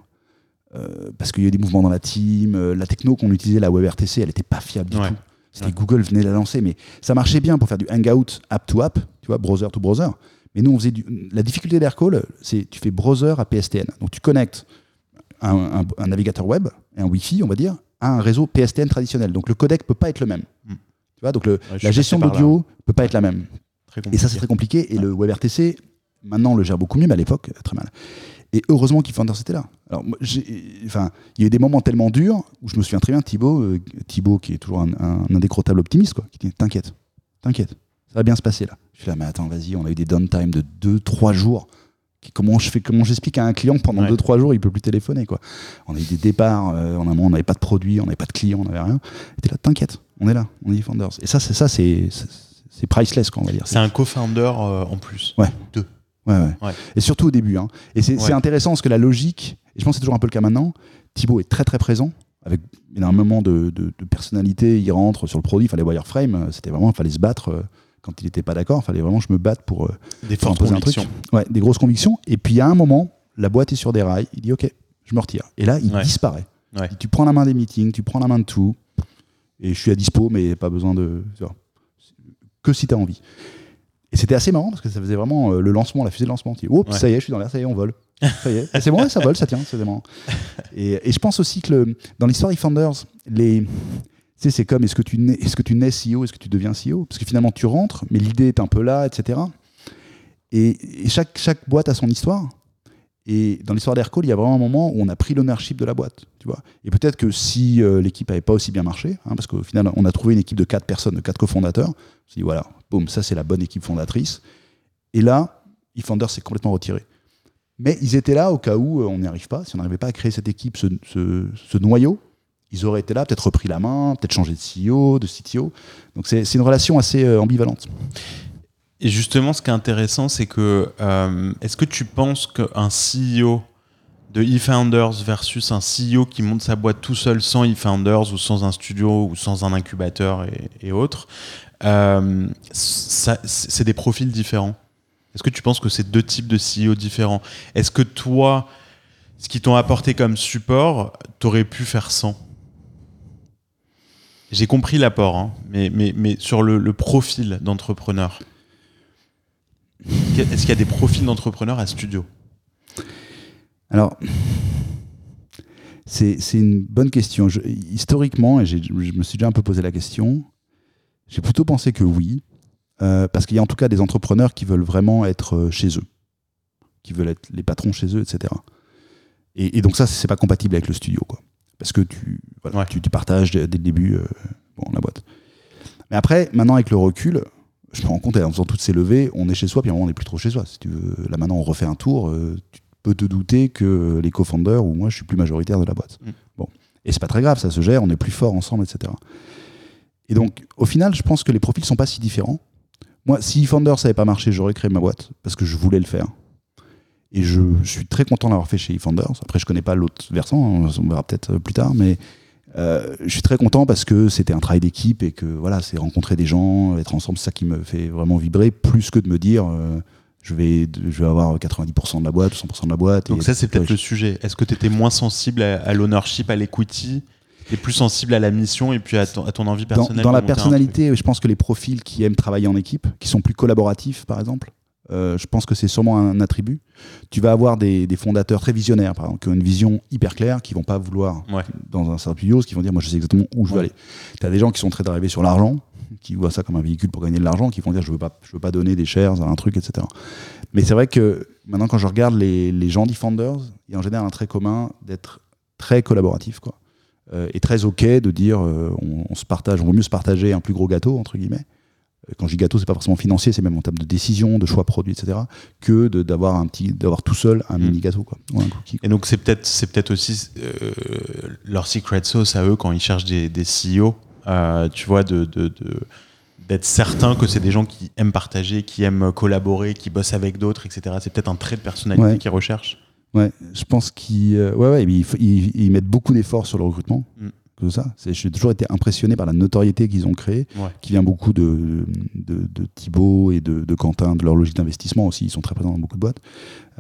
Euh, parce qu'il y a eu des mouvements dans la team. euh, la techno qu'on utilisait, la WebRTC, elle n'était pas fiable du Ouais. tout. C'était Ouais. Google venait de la lancer, mais ça marchait bien pour faire du hangout app to app, tu vois, browser to browser. Mais nous, on faisait du. La difficulté d'Aircall, c'est tu fais browser à PSTN. Donc tu connectes un, un- un navigateur web et un Wi-Fi, on va dire, à un réseau PSTN traditionnel. Donc le codec peut pas être le même. Mm. Tu vois, donc le, Ouais, la gestion de l'audio peut pas être la même. Et ça, c'est très compliqué. Et Ouais. le WebRTC, maintenant, on le gère beaucoup mieux, mais à l'époque, euh, très mal. Et heureusement qu'Ifanders était là. Alors, moi, enfin, il y a eu des moments tellement durs où je me souviens très bien Thibaut, euh, Thibaut qui est toujours un, un indécrottable optimiste, quoi, qui dit T'inquiète, t'inquiète, ça va bien se passer là. Je suis là, mais attends, vas-y, on a eu des downtime de 2-3 jours. Comment je fais, comment j'explique à un client que pendant Ouais. 2-3 jours, il peut plus téléphoner, quoi. On a eu des départs, euh, en un moment, on n'avait pas de produit, on n'avait pas de clients, on n'avait rien. Et t'es là, t'inquiète, on est là, on est Defenders. Et ça, c'est ça, c'est priceless, quoi, on va dire. C'est un co-founder euh, en plus. Ouais. Deux. Ouais, ouais. Et surtout au début. hein. Et c'est intéressant parce que la logique, et je pense que c'est toujours un peu le cas maintenant, Thibaut est très très présent, avec énormément de, de, de personnalité, il rentre sur le produit, il fallait wireframe, euh, c'était vraiment, il fallait se battre euh, quand il n'était pas d'accord, il fallait vraiment que je me batte pour, euh, Des pour imposer un truc. Ouais, des grosses convictions. Et puis à un moment, la boîte est sur des rails, il dit ok, je me retire. Et là, il Ouais. disparaît. Ouais. Tu prends la main des meetings, tu prends la main de tout, et je suis à dispo, mais pas besoin de... Que si tu as envie. Et c'était assez marrant parce que ça faisait vraiment euh, le lancement, la fusée de lancement. Tu dis, oups, Ouais. ça y est, je suis dans l'air, ça y est, on vole. Ça y est. C'est bon, ouais, ça vole, ça tient, c'est marrant. Et, et je pense aussi que le- dans l'histoire eFounders, les. Tu sais, c'est comme est-ce que tu nais, est-ce que tu nais CEO, est-ce que tu deviens CEO Parce que finalement, tu rentres, mais l'idée est un peu là, etc. Et, et chaque, chaque boîte a son histoire. Et dans l'histoire d'Aircall, il y a vraiment un moment où on a pris l'ownership de la boîte. Tu vois et peut-être que si euh, l'équipe n'avait pas aussi bien marché, hein, parce qu'au final, on a trouvé une équipe de quatre personnes, de quatre cofondateurs, on s'est dit voilà, boum, ça c'est la bonne équipe fondatrice. Et là, eFounders s'est complètement retiré. Mais ils étaient là au cas où euh, on n'y arrive pas. Si on n'arrivait pas à créer cette équipe, ce, noyau, ils auraient été là, peut-être repris la main, peut-être changé de CEO, de CTO. Donc c'est une relation assez euh, ambivalente. Et justement, ce qui est intéressant, c'est que euh, est-ce que tu penses qu'un CEO de eFounders versus un CEO qui monte sa boîte tout seul sans eFounders ou sans un studio ou sans un incubateur et autres, euh, c'est des profils différents Est-ce que tu penses que c'est deux types de CEO différents? Est-ce que toi, ce qu'ils t'ont apporté comme support, t'aurais pu faire sans? J'ai compris l'apport, hein, mais, mais, mais sur le, profil d'entrepreneur. Est-ce qu'il y a des profils d'entrepreneurs à studio? Alors, c'est une bonne question. Historiquement, et je me suis déjà un peu posé la question, j'ai plutôt pensé que oui, euh, parce qu'il y a en tout cas des entrepreneurs qui veulent vraiment être euh, chez eux, qui veulent être les patrons chez eux, etc. Et, et donc ça, c'est pas compatible avec le studio, quoi. Parce que tu, voilà, Ouais. tu, tu partages dès, dès le début euh, bon, la boîte. Mais après, maintenant avec le recul, je me rends compte, en faisant toutes ces levées, on est chez soi, puis à un moment, on n'est plus trop chez soi. Si tu veux, là maintenant, on refait un tour, euh, tu peux te douter que les co-founders ou moi, je suis plus majoritaire de la boîte. Mm. Bon. Et c'est pas très grave, ça se gère, on est plus fort ensemble, etc. Et donc, au final, je pense que les profils sont pas si différents. Moi, si Founders n'avait pas marché, j'aurais créé ma boîte parce que je voulais le faire. Et je, je suis très content d'avoir fait chez eFounders. Après, je connais pas l'autre versant, hein, on verra peut-être plus tard, mais euh, je suis très content parce que c'était un travail d'équipe et que voilà, c'est rencontrer des gens, être ensemble, c'est ça qui me fait vraiment vibrer, plus que de me dire euh, je, vais, je vais avoir 90% de la boîte, 100% de la boîte. Donc et- ça, c'est peut-être le sujet. Est-ce que tu étais moins sensible à, à l'ownership, à l'equity et plus sensible à la mission et puis à ton, à ton envie personnelle dans la personnalité, je pense que les profils qui aiment travailler en équipe, qui sont plus collaboratifs, par exemple, euh, je pense que c'est sûrement un attribut. Tu vas avoir des, des fondateurs très visionnaires, par exemple, qui ont une vision hyper claire, qui vont pas vouloir Ouais. dans un studio, qui vont dire moi je sais exactement où je veux Ouais. aller. Tu as des gens qui sont très drivés sur l'argent, qui voient ça comme un véhicule pour gagner de l'argent, qui vont dire je veux pas, je veux pas donner des shares à un truc, etc. Mais c'est vrai que maintenant quand je regarde les, les gens d'eFounders, il y a en général un trait commun d'être très collaboratif, quoi. Euh, et très ok de dire euh, on, on se partage, on vaut mieux se partager un plus gros gâteau entre guillemets. Euh, Quand je dis gâteau, c'est pas forcément financier, c'est même en termes de décision, de choix produits, etc. Que de- d'avoir un petit, d'avoir tout seul un Mm. mini gâteau, quoi, ou un cookie. Et donc c'est peut-être c'est peut-être aussi euh, leur secret sauce à eux quand ils cherchent des, des CEO, euh, tu vois, de, de- de- d'être certain que c'est des gens qui aiment partager, qui aiment collaborer, qui bossent avec d'autres, etc. C'est peut-être un trait de personnalité Ouais. qu'ils recherchent. Ouais, je pense qu'ils euh, ouais, ouais, ils, f- ils- ils mettent beaucoup d'efforts sur le recrutement. Mm. Que ça. J'ai toujours été impressionné par la notoriété qu'ils ont créée, Ouais. qui vient beaucoup de, de, de Thibaut et de, de Quentin, de leur logique d'investissement aussi. Ils sont très présents dans beaucoup de boîtes.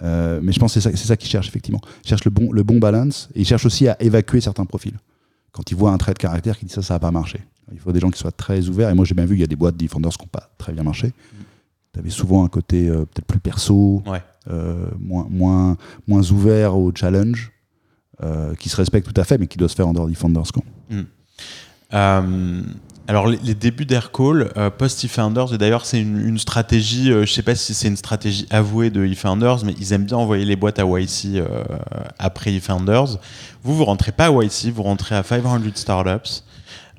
Euh, mais je pense que c'est ça, qu'ils cherchent, effectivement. Ils cherchent le bon, le bon balance et ils cherchent aussi à évacuer certains profils. Quand ils voient un trait de caractère qui dit ça, ça n'a pas marché. Il faut des gens qui soient très ouverts. Et moi, j'ai bien vu, il y a des boîtes Defenders qui n'ont pas très bien marché. Tu avais souvent un côté euh, peut-être plus perso, Ouais. euh, moins, moins, moins ouvert au challenge, euh, qui se respecte tout à fait, mais qui doit se faire en dehors Defenders. Quoi. Euh, alors les, les débuts d'Aircall, post eFounders, et d'ailleurs c'est une, une stratégie, je sais pas si c'est une stratégie avouée de eFounders, mais ils aiment bien envoyer les boîtes à YC après eFounders. Vous, vous rentrez pas à YC, vous rentrez à 500 Startups.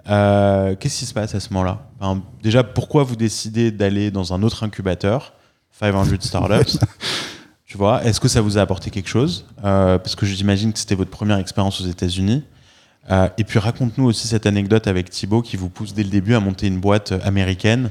Euh, Qu'est-ce qui se passe à ce moment-là Enfin, Déjà, pourquoi vous décidez d'aller dans un autre incubateur, 500 Startups [LAUGHS] Tu vois, est-ce que ça vous a apporté quelque chose Euh, Parce que j'imagine que c'était votre première expérience aux États-Unis. Euh, et puis raconte-nous aussi cette anecdote avec Thibaut qui vous pousse dès le début à monter une boîte américaine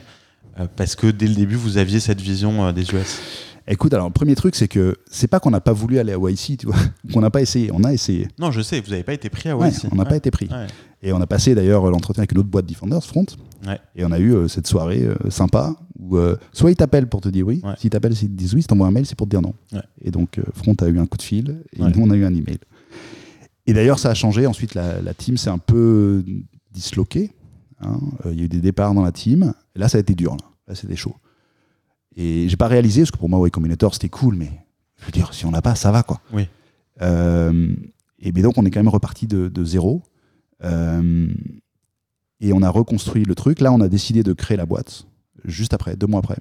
parce que dès le début vous aviez cette vision des US. Écoute, alors le premier truc, c'est que c'est pas qu'on n'a pas voulu aller à YC, tu vois, [LAUGHS] qu'on n'a pas essayé. On a essayé. Non, je sais, vous n'avez pas été pris à Ouais, YC. on n'a pas été pris. Ouais. Et on a passé d'ailleurs l'entretien avec une autre boîte Defenders, Front. Ouais. Et on a eu euh, cette soirée euh, sympa où euh, soit ils t'appellent pour te dire oui, Ouais. s'ils t'appellent, s'ils te disent oui, si t'envoies un mail, c'est pour te dire non. Ouais. Et donc Front a eu un coup de fil et Ouais. nous on a eu un email. Et d'ailleurs, ça a changé. Ensuite, la, la team s'est un peu disloquée. hein. Il y a eu des départs dans la team. Et là, ça a été dur. Là, là c'était chaud. Et j'ai pas réalisé, parce que pour moi, Y Combinator, c'était cool, mais je veux dire, si on l'a pas, ça va, quoi. Oui. Et bien donc, on est quand même reparti de, de zéro. Euh, et on a reconstruit le truc. Là, on a décidé de créer la boîte, juste après, deux mois après.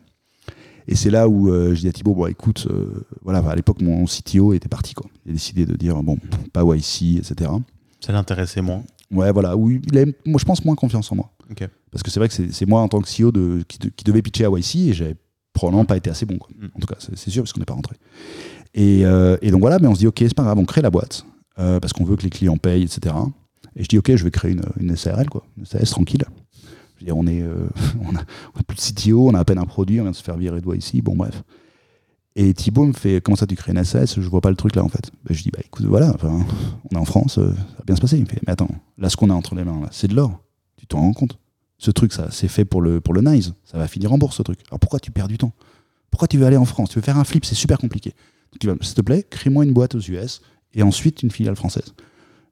Et c'est là où euh, je dis à Thibaut, bon, écoute, euh, voilà, à l'époque, mon CTO était parti, quoi. Il a décidé de dire, bon, pas YC, etc. Ça l'intéressait moins. Ouais, voilà, où il a, moi, je pense, moins confiance en moi. Parce que c'est vrai que c'est moi, en tant que CEO, de, qui, de- qui devait pitcher à YC, et j'avais probablement pas été assez bon, quoi. Mm. En tout cas, c'est sûr, parce qu'on n'est pas rentré. Et, euh, et donc voilà, mais on se dit, ok, c'est pas grave, on crée la boîte, parce qu'on veut que les clients payent, etc. Et je dis, ok, je vais créer une, une SARL, quoi, une SAS tranquille. Je veux dire, on est, euh, [LAUGHS] plus de CTO, on a à peine un produit, on vient de se faire virer de ici, bon bref. Et Thibaut me fait, comment ça tu crées une SAS Je vois pas le truc là en fait. Ben, je dis, bah écoute, voilà, on est en France, euh, ça va bien se passer. Il me fait, mais attends, là ce qu'on a entre les mains, là, c'est de l'or. Tu t'en rends compte? Ce truc, ça, c'est fait pour le, pour le nice. Ça va finir en bourse ce truc. Alors pourquoi tu perds du temps? Pourquoi tu veux aller en France? Tu veux faire un flip, c'est super compliqué. Donc vas, s'il te plaît, crée-moi une boîte aux US et ensuite une filiale française.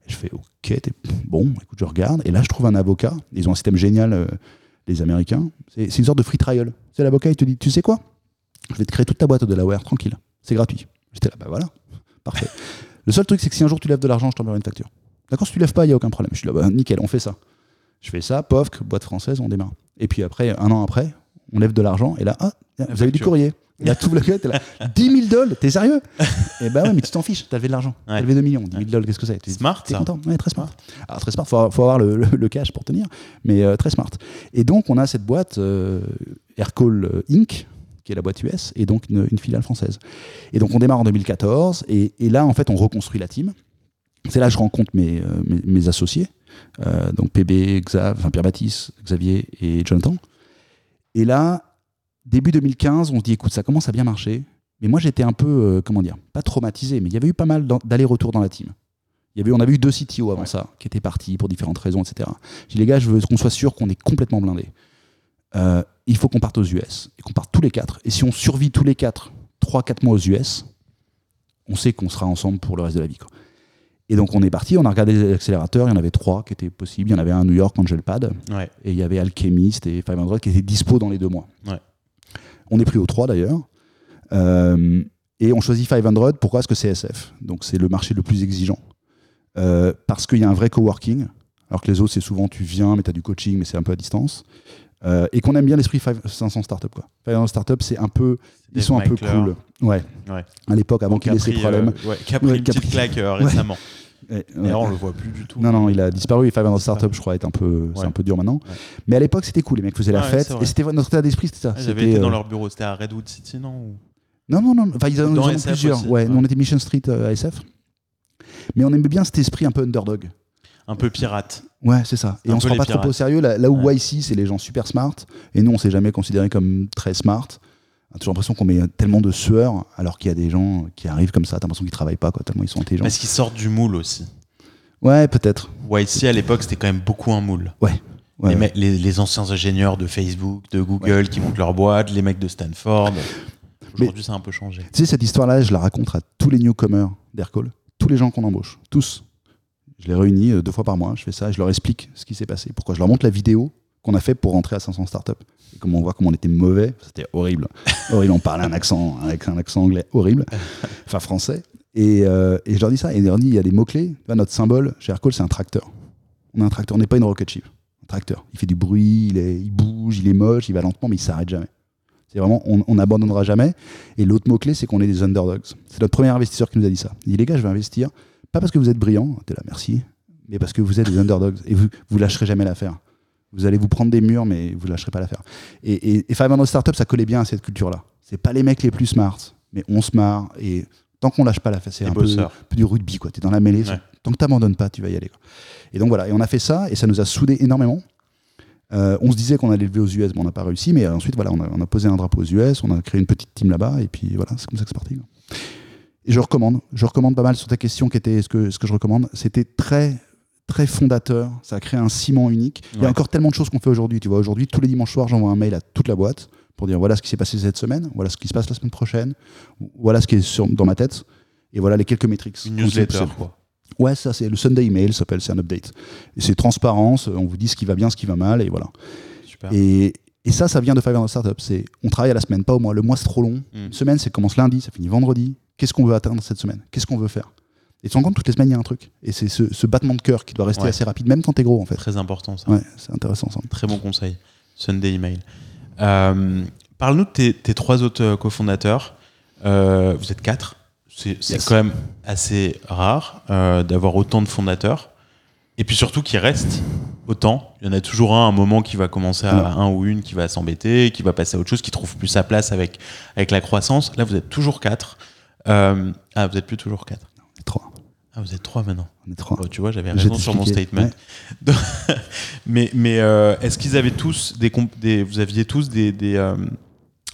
Je fais, ok, t'es bon, écoute, je regarde. Et là, je trouve un avocat. Ils ont un système génial, euh, les Américains. C'est une sorte de free trial. C'est l'avocat, il te dit, tu sais quoi? Je vais te créer toute ta boîte de la Ware, tranquille. C'est gratuit. J'étais là, bah voilà, parfait. Le seul truc, c'est que si un jour tu lèves de l'argent, je t'enverrai une facture. D'accord, si tu lèves pas, il n'y a aucun problème. Je suis là, bah nickel, on fait ça. Je fais ça, POFC, boîte française, on démarre. Et puis après, un an après, on lève de l'argent, et là, ah, vous avez du courrier. Il y a tout le gars, t'es là, 10 000 dollars, t'es sérieux? Et bah ouais, mais tu t'en fiches, t'as levé de l'argent. T'as levé 2 millions, 10 000 Ouais. dollars, qu'est-ce que c'est? Tu- Smart, T'es content? Ouais, très smart. Alors très smart, faut, faut avoir le, le- le cash pour tenir, mais euh, très smart. Et donc on a cette boîte euh, Aircall euh, Inc. qui est la boîte US, et donc une, une filiale française. Et donc on démarre en 2014, et, et là en fait on reconstruit la team. C'est là que je rencontre mes, euh, mes, mes associés, euh, donc PB, Xav, enfin Pierre-Baptiste, Xavier et Jonathan. Et là, début 2015, on se dit écoute, ça commence à bien marcher. Mais moi j'étais un peu, euh, comment dire, pas traumatisé, mais il y avait eu pas mal d'allers-retours dans la team. Il y avait, on avait eu deux CTO avant Ouais. ça, qui étaient partis pour différentes raisons, etc. J'ai dit, les gars, je veux qu'on soit sûr qu'on est complètement blindés. Euh, il faut qu'on parte aux US, et qu'on parte tous les quatre. Et si on survit tous les quatre, 3-4 mois aux US, on sait qu'on sera ensemble pour le reste de la vie. quoi. Et donc on est parti, on a regardé les accélérateurs, il y en avait trois qui étaient possibles. Il y en avait un à New York, Angelpad, Ouais. et il y avait Alchemist et 500 qui étaient dispo dans les deux mois. Ouais. On est pris aux trois d'ailleurs. Euh, et on choisit 500. Pourquoi? Parce que c'est SF. Donc c'est le marché le plus exigeant. Euh, parce qu'il y a un vrai coworking. Alors que les autres, c'est souvent tu viens, mais tu as du coaching, mais c'est un peu à distance. Euh, et qu'on aime bien l'esprit 500 startup. Quoi. 500 startup, c'est un peu. Ils sont un peu cool. Ouais. Ouais. À l'époque, avant qui qu'il ait ses problèmes. euh, ouais, qui a pris Ouais, une qui a petite pris- claque Ouais. récemment. Ouais, ouais. D'ailleurs, on le voit plus du tout. Non, non, il a disparu. Et 500 Startup, pas. je crois, est un peu, c'est un peu dur maintenant. Ouais. Mais à l'époque, c'était cool. Les mecs faisaient la Ouais, fête. Et c'était notre état d'esprit, c'était ça. Ah, J'avais été dans euh, leur bureau, c'était à Redwood City, non ou- Non, non, non. Enfin, ils en, Dans ont plusieurs. aussi, ouais, ouais. Nous, on était Mission Street euh, à SF. Mais on aimait bien cet esprit un peu underdog. Un peu pirate. Ouais, c'est ça. Et Un on se prend pas trop au sérieux. Là, là où Ouais. YC, c'est les gens super smart. Et nous, on s'est jamais considéré comme très smart. A toujours l'impression qu'on met tellement de sueur, alors qu'il y a des gens qui arrivent comme ça. T'as l'impression qu'ils travaillent pas, quoi, tellement ils sont intelligents. Parce qu'ils sortent du moule aussi. Ouais, peut-être. YC, à l'époque, c'était quand même beaucoup un moule. Ouais. Ouais, les, ouais. mecs- les- les anciens ingénieurs de Facebook, de Google qui montent leur boîte, les mecs de Stanford. Aujourd'hui, ça a un peu changé. Tu sais, cette histoire-là, je la raconte à tous les newcomers d'Aircall, tous les gens qu'on embauche, tous. Je les réunis euh, deux fois par mois, je fais ça, je leur explique ce qui s'est passé. Pourquoi je leur montre la vidéo qu'on a fait pour rentrer à 500 startups. Et comme on voit comment on était mauvais, c'était horrible. horrible, on parlait un accent, avec un accent anglais horrible, enfin français. Et, euh, je leur dis ça, et je leur dis, il y a des mots-clés. Vois, Notre symbole chez Aircall, c'est un tracteur. On a un tracteur, on n'est pas une rocket ship. Un tracteur. Il fait du bruit, il, est- bouge, il est moche, il va lentement, mais il s'arrête jamais. C'est vraiment, on on n'abandonnera jamais. Et l'autre mot-clé, c'est qu'on est des underdogs. C'est notre premier investisseur qui nous a dit ça. Il dit, les gars, je vais investir, pas parce que vous êtes brillants, t'es là, merci, mais parce que vous êtes des underdogs. Et vous, vous lâcherez jamais l'affaire. Vous allez vous prendre des murs, mais vous lâcherez pas l'affaire. Et, et, et 500 Startups, ça collait bien à cette culture-là. C'est pas les mecs les plus smart, mais on se marre. Et tant qu'on lâche pas l'affaire, c'est Les un peu, un peu du rugby, quoi. T'es dans la mêlée. Ouais. Tant que t'abandonnes pas, tu vas y aller. quoi. Et donc voilà. Et on a fait ça, et ça nous a soudés énormément. Euh, on se disait qu'on allait lever aux US, mais on n'a pas réussi. Mais ensuite, voilà, on a, on a posé un drapeau aux US, on a créé une petite team là-bas, et puis voilà, c'est comme ça que c'est parti. quoi. Et je recommande, je recommande pas mal sur ta question qui était ce que, ce que je recommande? C'était très, très fondateur. Ça a créé un ciment unique. Il y a encore tellement de choses qu'on fait aujourd'hui. Tu vois, aujourd'hui, tous les dimanches soirs, j'envoie un mail à toute la boîte pour dire voilà ce qui s'est passé cette semaine, voilà ce qui se passe la semaine prochaine, voilà ce qui est sur, dans ma tête, et voilà les quelques métriques. Une newsletter, quoi. Ouais, ça c'est le Sunday email, s'appelle, c'est un update. C'est transparence, on vous dit ce qui va bien, ce qui va mal, et voilà. Super. Et, et ça, ça vient de 500 Startups. C'est, on travaille à la semaine, pas au mois. Le mois, c'est trop long. Mm. Une semaine, c'est commence lundi, ça finit vendredi. Qu'est-ce qu'on veut atteindre cette semaine? Qu'est-ce qu'on veut faire? Et tu te rends compte, toutes les semaines, il y a un truc. Et c'est ce, ce battement de cœur qui doit rester Ouais. assez rapide, même quand t'es gros, en fait. Très important, ça. Ouais, c'est intéressant ça. Très bon conseil. Sunday email. Euh, Parle-nous de tes, tes trois autres cofondateurs. Euh, vous êtes quatre. C'est Yes. quand même assez rare euh, d'avoir autant de fondateurs. Et puis surtout qu'ils restent autant. Il y en a toujours un, à un moment qui va commencer à Ouais. un ou une qui va s'embêter, qui va passer à autre chose, qui trouve plus sa place avec, avec la croissance. Là, vous êtes toujours quatre. Euh, ah, vous êtes plus toujours quatre. On est trois. Ah, vous êtes trois maintenant. On est trois. Bon, tu vois, j'avais raison sur mon statement. [LAUGHS] Mais mais euh, est-ce qu'ils avaient tous des, vous aviez tous des des, euh,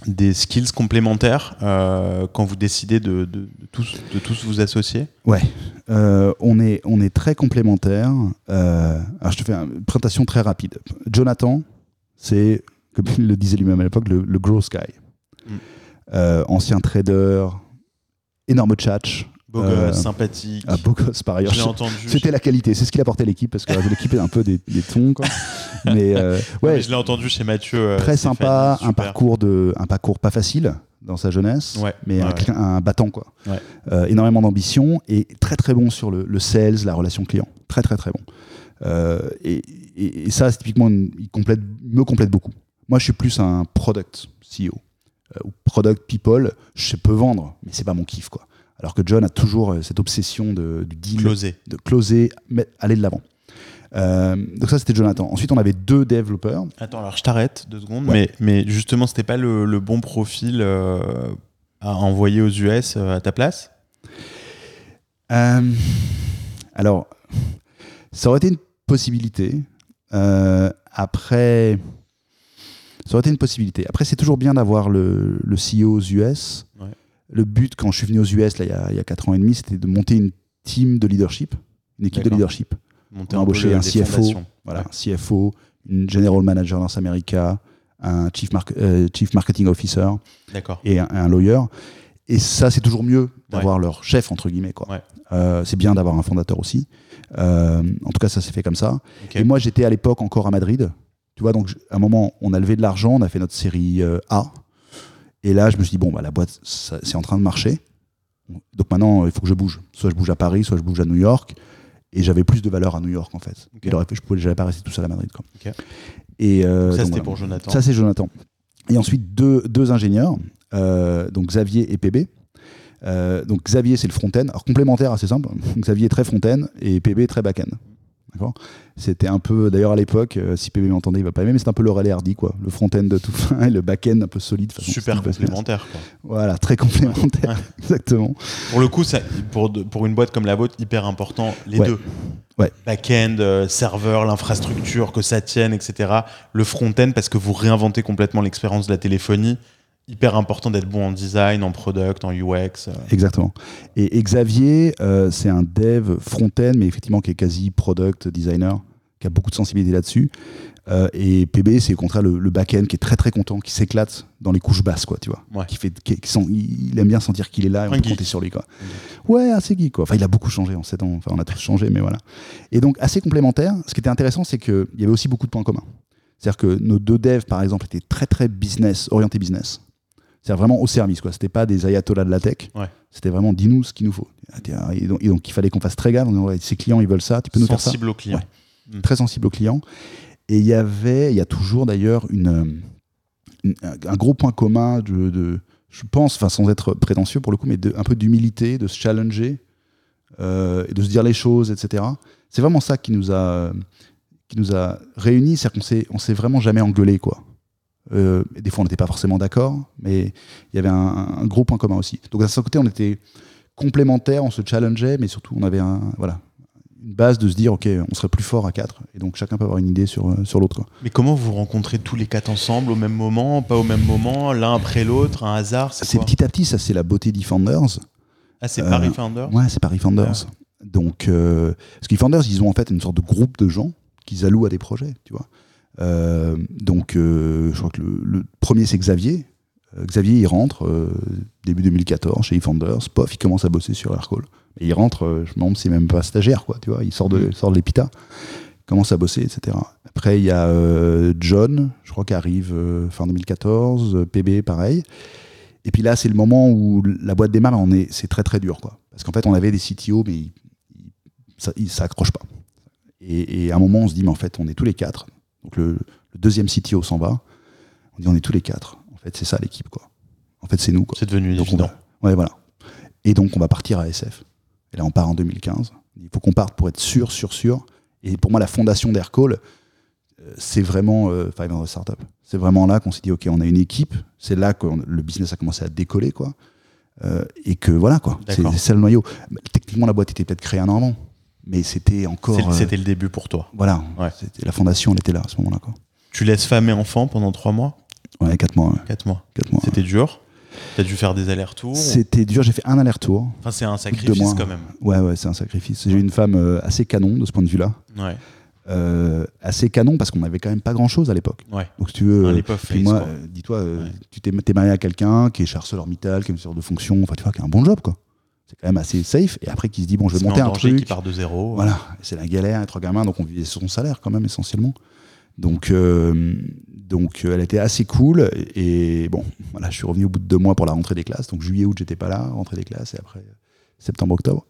des skills complémentaires euh, quand vous décidez de, de- de tous de tous vous associer? Ouais, on, est, on est très complémentaires. Alors je te fais une présentation très rapide. Jonathan, c'est, comme il le disait lui-même à l'époque, le, le growth guy. Mm. Ancien trader, énorme tchatch, Beau Euh, gosse, sympathique. un beau gosse par ailleurs. entendu. C'était la qualité, c'est ce qu'il apportait à l'équipe, parce que l'équipe est un peu des, des tons. Quoi. [LAUGHS] Mais euh, Ouais, ouais, je l'ai entendu chez Mathieu. euh, très sympa, un parcours, de, un parcours pas facile dans sa jeunesse, Ouais, mais ouais, un, battant quoi. Euh, énormément d'ambition et très très bon sur le, le sales, la relation client, très très très bon. Euh, et, et- et ça, typiquement, il complète, me complète beaucoup. Moi, je suis plus un product CEO ou product people. Je peux vendre, mais c'est pas mon kiff quoi. Alors que John a toujours euh, cette obsession de, du deal, Closé. de closer, mais aller de l'avant. Euh, donc ça, c'était Jonathan. Ensuite, on avait deux développeurs. Attends, alors je t'arrête deux secondes, Ouais. mais, mais justement, c'était pas le, le bon profil euh, à envoyer aux US euh, à ta place? Alors, ça aurait été une possibilité. Après, ça aurait été une possibilité. Après, c'est toujours bien d'avoir le, le CEO aux US. Le but, quand je suis venu aux US, là, il y a, il y a 4 ans et demi, c'était de monter une team de leadership, une équipe de leadership. Monter On a un embauché CFO. fondations. Voilà, Ouais. un CFO, une general manager North America, un chief, mar- euh, chief marketing officer D'accord. et un, un lawyer. Et ça, c'est toujours mieux d'avoir leur chef, entre guillemets. Quoi. Ouais. Euh, c'est bien d'avoir un fondateur aussi. Euh, en tout cas, ça s'est fait comme ça. Et moi, j'étais à l'époque encore à Madrid. Tu vois, donc à un moment, on a levé de l'argent, on a fait notre série A. Et là, je me suis dit, bon, bah, la boîte, c'est en train de marcher. Donc maintenant, il faut que je bouge. Soit je bouge à Paris, soit je bouge à New York. Et j'avais plus de valeur à New York, en fait. Ok. Il aurait fait, je pouvais pas rester tout seul à Madrid. Quoi. Et, euh, ça, c'était voilà. pour Jonathan. Ça, c'est Jonathan. Et ensuite, deux, deux ingénieurs, euh, donc Xavier et PB. Euh, donc Xavier, c'est le front-end. Alors complémentaire, assez simple. Xavier est très front-end et PB très back-end. D'accord C'était un peu, d'ailleurs à l'époque, euh, si PB m'entendait, il va pas aimer, mais c'est un peu le relais hardy, quoi. Le front-end de tout fin et le back-end un peu solide. façon Super complémentaire. quoi. Voilà, très complémentaire, Ouais. [LAUGHS] exactement. Pour le coup, ça, pour, pour une boîte comme la vôtre, hyper important, les Ouais. deux. Ouais. Back-end, euh, serveur, l'infrastructure, que ça tienne, etc. Le front-end, parce que vous réinventez complètement l'expérience de la téléphonie. Hyper important d'être bon en design, en product, en UX. euh. Exactement. Et, Xavier, euh, c'est un dev front-end, mais effectivement qui est quasi product designer, qui a beaucoup de sensibilité là-dessus. Euh, et PB, c'est au contraire le, le back-end qui est très très content, qui s'éclate dans les couches basses, quoi, tu vois. Ouais. Qui fait, qui, qui sent- il aime bien sentir qu'il est là et on Un peut geek. compter sur lui, quoi. Ouais, assez geek, quoi. Enfin, il a beaucoup changé en 7 ans. Enfin, on a tous changé, mais voilà. Et donc, assez complémentaire. Ce qui était intéressant, c'est qu'il y avait aussi beaucoup de points communs. C'est-à-dire que nos deux devs, par exemple, étaient très très business, orientés business. C'est-à-dire vraiment au service, quoi. C'était pas des ayatollahs de la tech. Ouais. C'était vraiment dis-nous ce qu'il nous faut. Et donc, et donc, il fallait qu'on fasse très gaffe. ces clients, ils veulent ça. Tu peux nous faire ça Sensible au client. Ouais. Très sensible aux clients. Et il y avait, il y a toujours d'ailleurs une, une- un gros point commun de, de- je pense, enfin sans être prétentieux pour le coup, mais de, un peu d'humilité, de se challenger euh, et de se dire les choses, etc. C'est vraiment ça qui nous a, qui nous a réunis, c'est-à-dire qu'on s'est, on s'est vraiment jamais engueulé, quoi. Euh, et des fois, on n'était pas forcément d'accord, mais il y avait un, un gros point commun aussi. Donc, à ce côté, on était complémentaires, on se challengeait, mais surtout, on avait un, voilà, une base de se dire, OK, on serait plus fort à quatre. Et donc, chacun peut avoir une idée sur, euh, sur l'autre. Mais comment vous rencontrez tous les quatre ensemble au même moment, pas au même moment, l'un après l'autre, un hasard C'est petit à petit, ça, c'est la beauté d'eFounders. Ah, c'est euh, Paris Founders Ouais, c'est Paris Founders. Donc, euh, parce qu'eFounders, ils ont en fait une sorte de groupe de gens qu'ils allouent à des projets, tu vois. Euh, donc, euh, je crois que le, le premier, c'est Xavier. Euh, Xavier, il rentre début 2014 chez eFounders. Pof, il commence à bosser sur Aircall. Et il rentre, je me demande, c'est même pas stagiaire, quoi, tu vois. Il sort de, Mm. sort de l'EPITA, commence à bosser, etc. Après, il y a euh, John, je crois, qui arrive euh, fin 2014. euh, PB, pareil. Et puis là, c'est le moment où la boîte démarre, on est, c'est très très dur, quoi. Parce qu'en fait, on avait des CTO, mais ils, ils- ça, ils s'accrochent pas. Et, et à un moment, on se dit, mais en fait, on est tous les quatre. Donc le, le deuxième CTO s'en va. On dit, on est tous les quatre. fait, c'est ça l'équipe, quoi. En fait, c'est nous, quoi. C'est devenu Donc, on évident. va- Ouais, voilà. Et donc, on va partir à SF. Et là, on part en 2015. Il faut qu'on parte pour être sûr, sûr, sûr. Et pour moi, la fondation d'Aircall, euh, c'est vraiment euh, 500 Startup. C'est vraiment là qu'on s'est dit, OK, on a une équipe. C'est là que le business a commencé à décoller, quoi. Euh, et que voilà, quoi. C'est c'est ça le noyau. Techniquement, la boîte était peut-être créée un an avant. Mais c'était encore. C'est- euh, C'était le début pour toi. voilà. Ouais. C'était- La fondation, elle était là à ce moment-là. Tu laisses femme et enfant pendant trois mois, Ouais, 4 mois. ouais. quatre mois. Quatre mois. C'était dur? T'as dû faire des allers-retours. C'était dur. J'ai fait un aller-retour. Enfin, c'est un sacrifice quand même. Ouais, ouais, c'est un sacrifice. J'ai eu une femme euh, assez canon de ce point de vue-là. Ouais, Euh, assez canon parce qu'on n'avait quand même pas grand-chose à l'époque. ouais. Donc, si tu veux. Euh, euh, dis-toi, euh, Ouais. tu t'es marié à quelqu'un qui est chez ArcelorMittal, qui a une sorte de fonction, enfin, tu vois, qui a un bon job, quoi. C'est quand même assez safe. Et après, qui se dit, bon, je vais monter un danger, truc. qui part de zéro. Voilà, c'est la galère, trois gamins, donc on vivait sur son salaire quand même essentiellement. Donc, euh, donc euh, elle était assez cool. Et, et bon, voilà, je suis revenu au bout de deux mois pour la rentrée des classes. Donc juillet, août, j'étais pas là, rentrée des classes, et après septembre, octobre.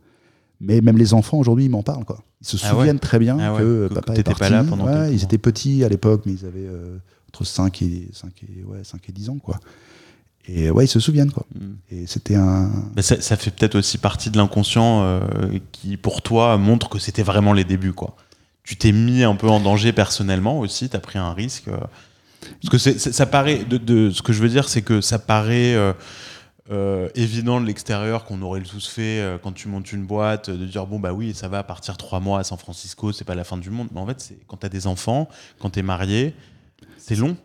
Mais même les enfants aujourd'hui, ils m'en parlent quoi. Ils se Ah ouais souviennent très bien Ah que papa parti. pas là pendant Ouais, ils étaient petits à l'époque, mais ils avaient euh, entre 5 et 5 et ouais, 5 et 10 ans quoi. Et ouais, ils se souviennent quoi. Mm. Et c'était un Mais ça, ça fait peut-être aussi partie de l'inconscient euh, qui, pour toi, montre que c'était vraiment les débuts. quoi. Tu t'es mis un peu en danger personnellement aussi, tu as pris un risque. euh, parce que ça paraît, de, de- ce que je veux dire, c'est que ça paraît euh, évident de l'extérieur qu'on aurait tous fait euh, quand tu montes une boîte, de dire bon bah oui, ça va partir trois mois à San Francisco, c'est pas la fin du monde. Mais en fait, c'est quand tu as des enfants, quand tu es marié, c'est long.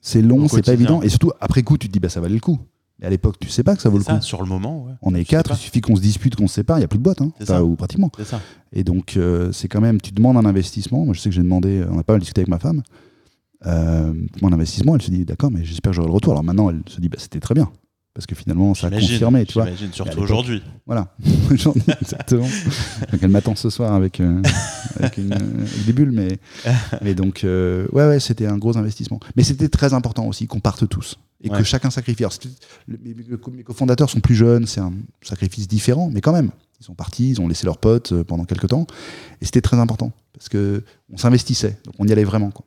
C'est long, c'est pas évident et surtout après coup, tu te dis bah ça valait le coup. Mais à l'époque, tu sais pas que ça vaut le ça, coup. sur le moment, ouais. On est quatre, il suffit qu'on se dispute, qu'on se sépare, il n'y a plus de boîte, hein, ça. ou pratiquement. Ça. Et donc, euh, c'est quand même, tu demandes un investissement. Moi, je sais que j'ai demandé, on a pas mal discuté avec ma femme, euh, mon investissement, elle se dit, d'accord, mais j'espère que j'aurai le retour. Alors maintenant, elle se dit, bah, c'était très bien. Parce que finalement, ça a confirmé, tu vois. surtout aujourd'hui. Voilà, [LAUGHS] ai- exactement. donc elle m'attend ce soir avec, euh, avec, une- avec des bulles, mais, [LAUGHS] mais donc, euh, ouais, ouais, c'était un gros investissement. Mais c'était très important aussi qu'on parte tous et Ouais. que chacun sacrifie. Alors, le- mes cofondateurs sont plus jeunes, c'est un sacrifice différent, mais quand même, ils sont partis, ils ont laissé leurs potes euh, pendant quelques temps, et c'était très important parce que on s'investissait, donc on y allait vraiment. Quoi.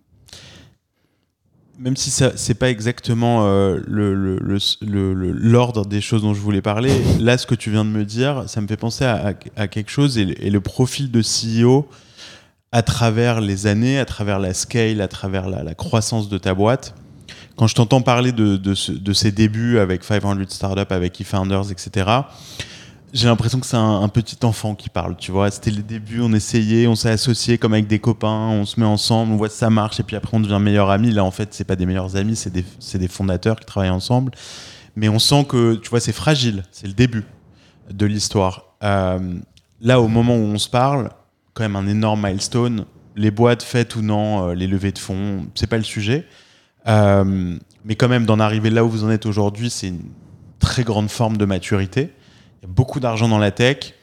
Même si ça c'est pas exactement euh, le- le- le- le- l'ordre des choses dont je voulais parler, là ce que tu viens de me dire, ça me fait penser à, à- quelque chose et, le- profil de CEO à travers les années, à travers la scale, à travers la, la croissance de ta boîte. Quand je t'entends parler de, de, ce- de ces débuts avec 500 Startups, avec eFounders, etc., j'ai l'impression que c'est un, petit enfant qui parle, tu vois. C'était les débuts, on essayait, on s'est associé comme avec des copains, on se met ensemble, on voit si ça marche, et puis après on devient meilleurs amis. Là, en fait, c'est pas des meilleurs amis, c'est des, des fondateurs qui travaillent ensemble. Mais on sent que, tu vois, c'est fragile, c'est le début de l'histoire. Euh, là, au moment où on se parle, quand même un énorme milestone. Les boîtes faites ou non, euh, les levées de fonds, c'est pas le sujet. Euh, mais quand même, d'en arriver là où vous en êtes aujourd'hui, c'est une très grande forme de maturité. Il y a beaucoup d'argent dans la tech,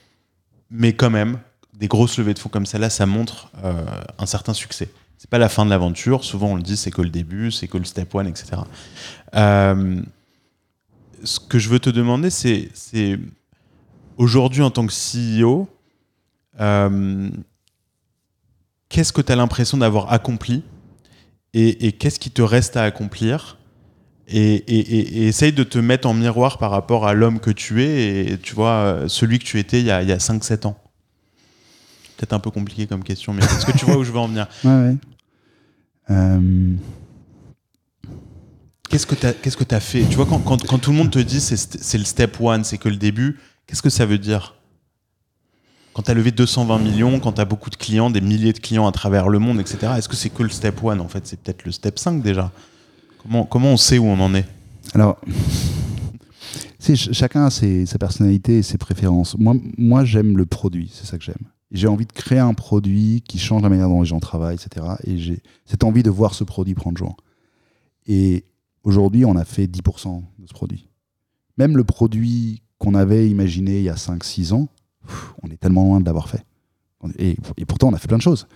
mais quand même, des grosses levées de fonds comme celle-là, ça montre euh, un certain succès. C'est pas la fin de l'aventure. Souvent, on le dit, c'est que le début, c'est que le step one, etc. Euh, ce que je veux te demander, c'est, aujourd'hui, en tant que CEO, euh, qu'est-ce que tu as l'impression d'avoir accompli et qu'est-ce qui te reste à accomplir et, et- et- et essaye de te mettre en miroir par rapport à l'homme que tu es et tu vois euh, celui que tu étais il y a, il y a 5-7 ans. Peut-être un peu compliqué comme question, mais est-ce que tu vois où je veux en venir? Ouais, ouais. Euh, Qu'est-ce que tu as, qu'est-ce que as fait? Tu vois, quand, quand- quand tout le monde te dit c'est, st- c'est le step one, c'est que le début, qu'est-ce que ça veut dire? Quand tu as levé 220 millions, quand tu as beaucoup de clients, des milliers de clients à travers le monde, etc., est-ce que c'est que le step one En fait, c'est peut-être le step 5 déjà. Comment, on sait où on en est? Alors, chacun a sa personnalité et ses préférences. Moi, j'aime le produit, c'est ça que j'aime. J'ai envie de créer un produit qui change la manière dont les gens travaillent, etc. Et j'ai cette envie de voir ce produit prendre jour. Et aujourd'hui, on a fait 10% de ce produit. Même le produit qu'on avait imaginé il y a 5-6 ans, on est tellement loin de l'avoir fait. Et, pourtant, on a fait plein de choses.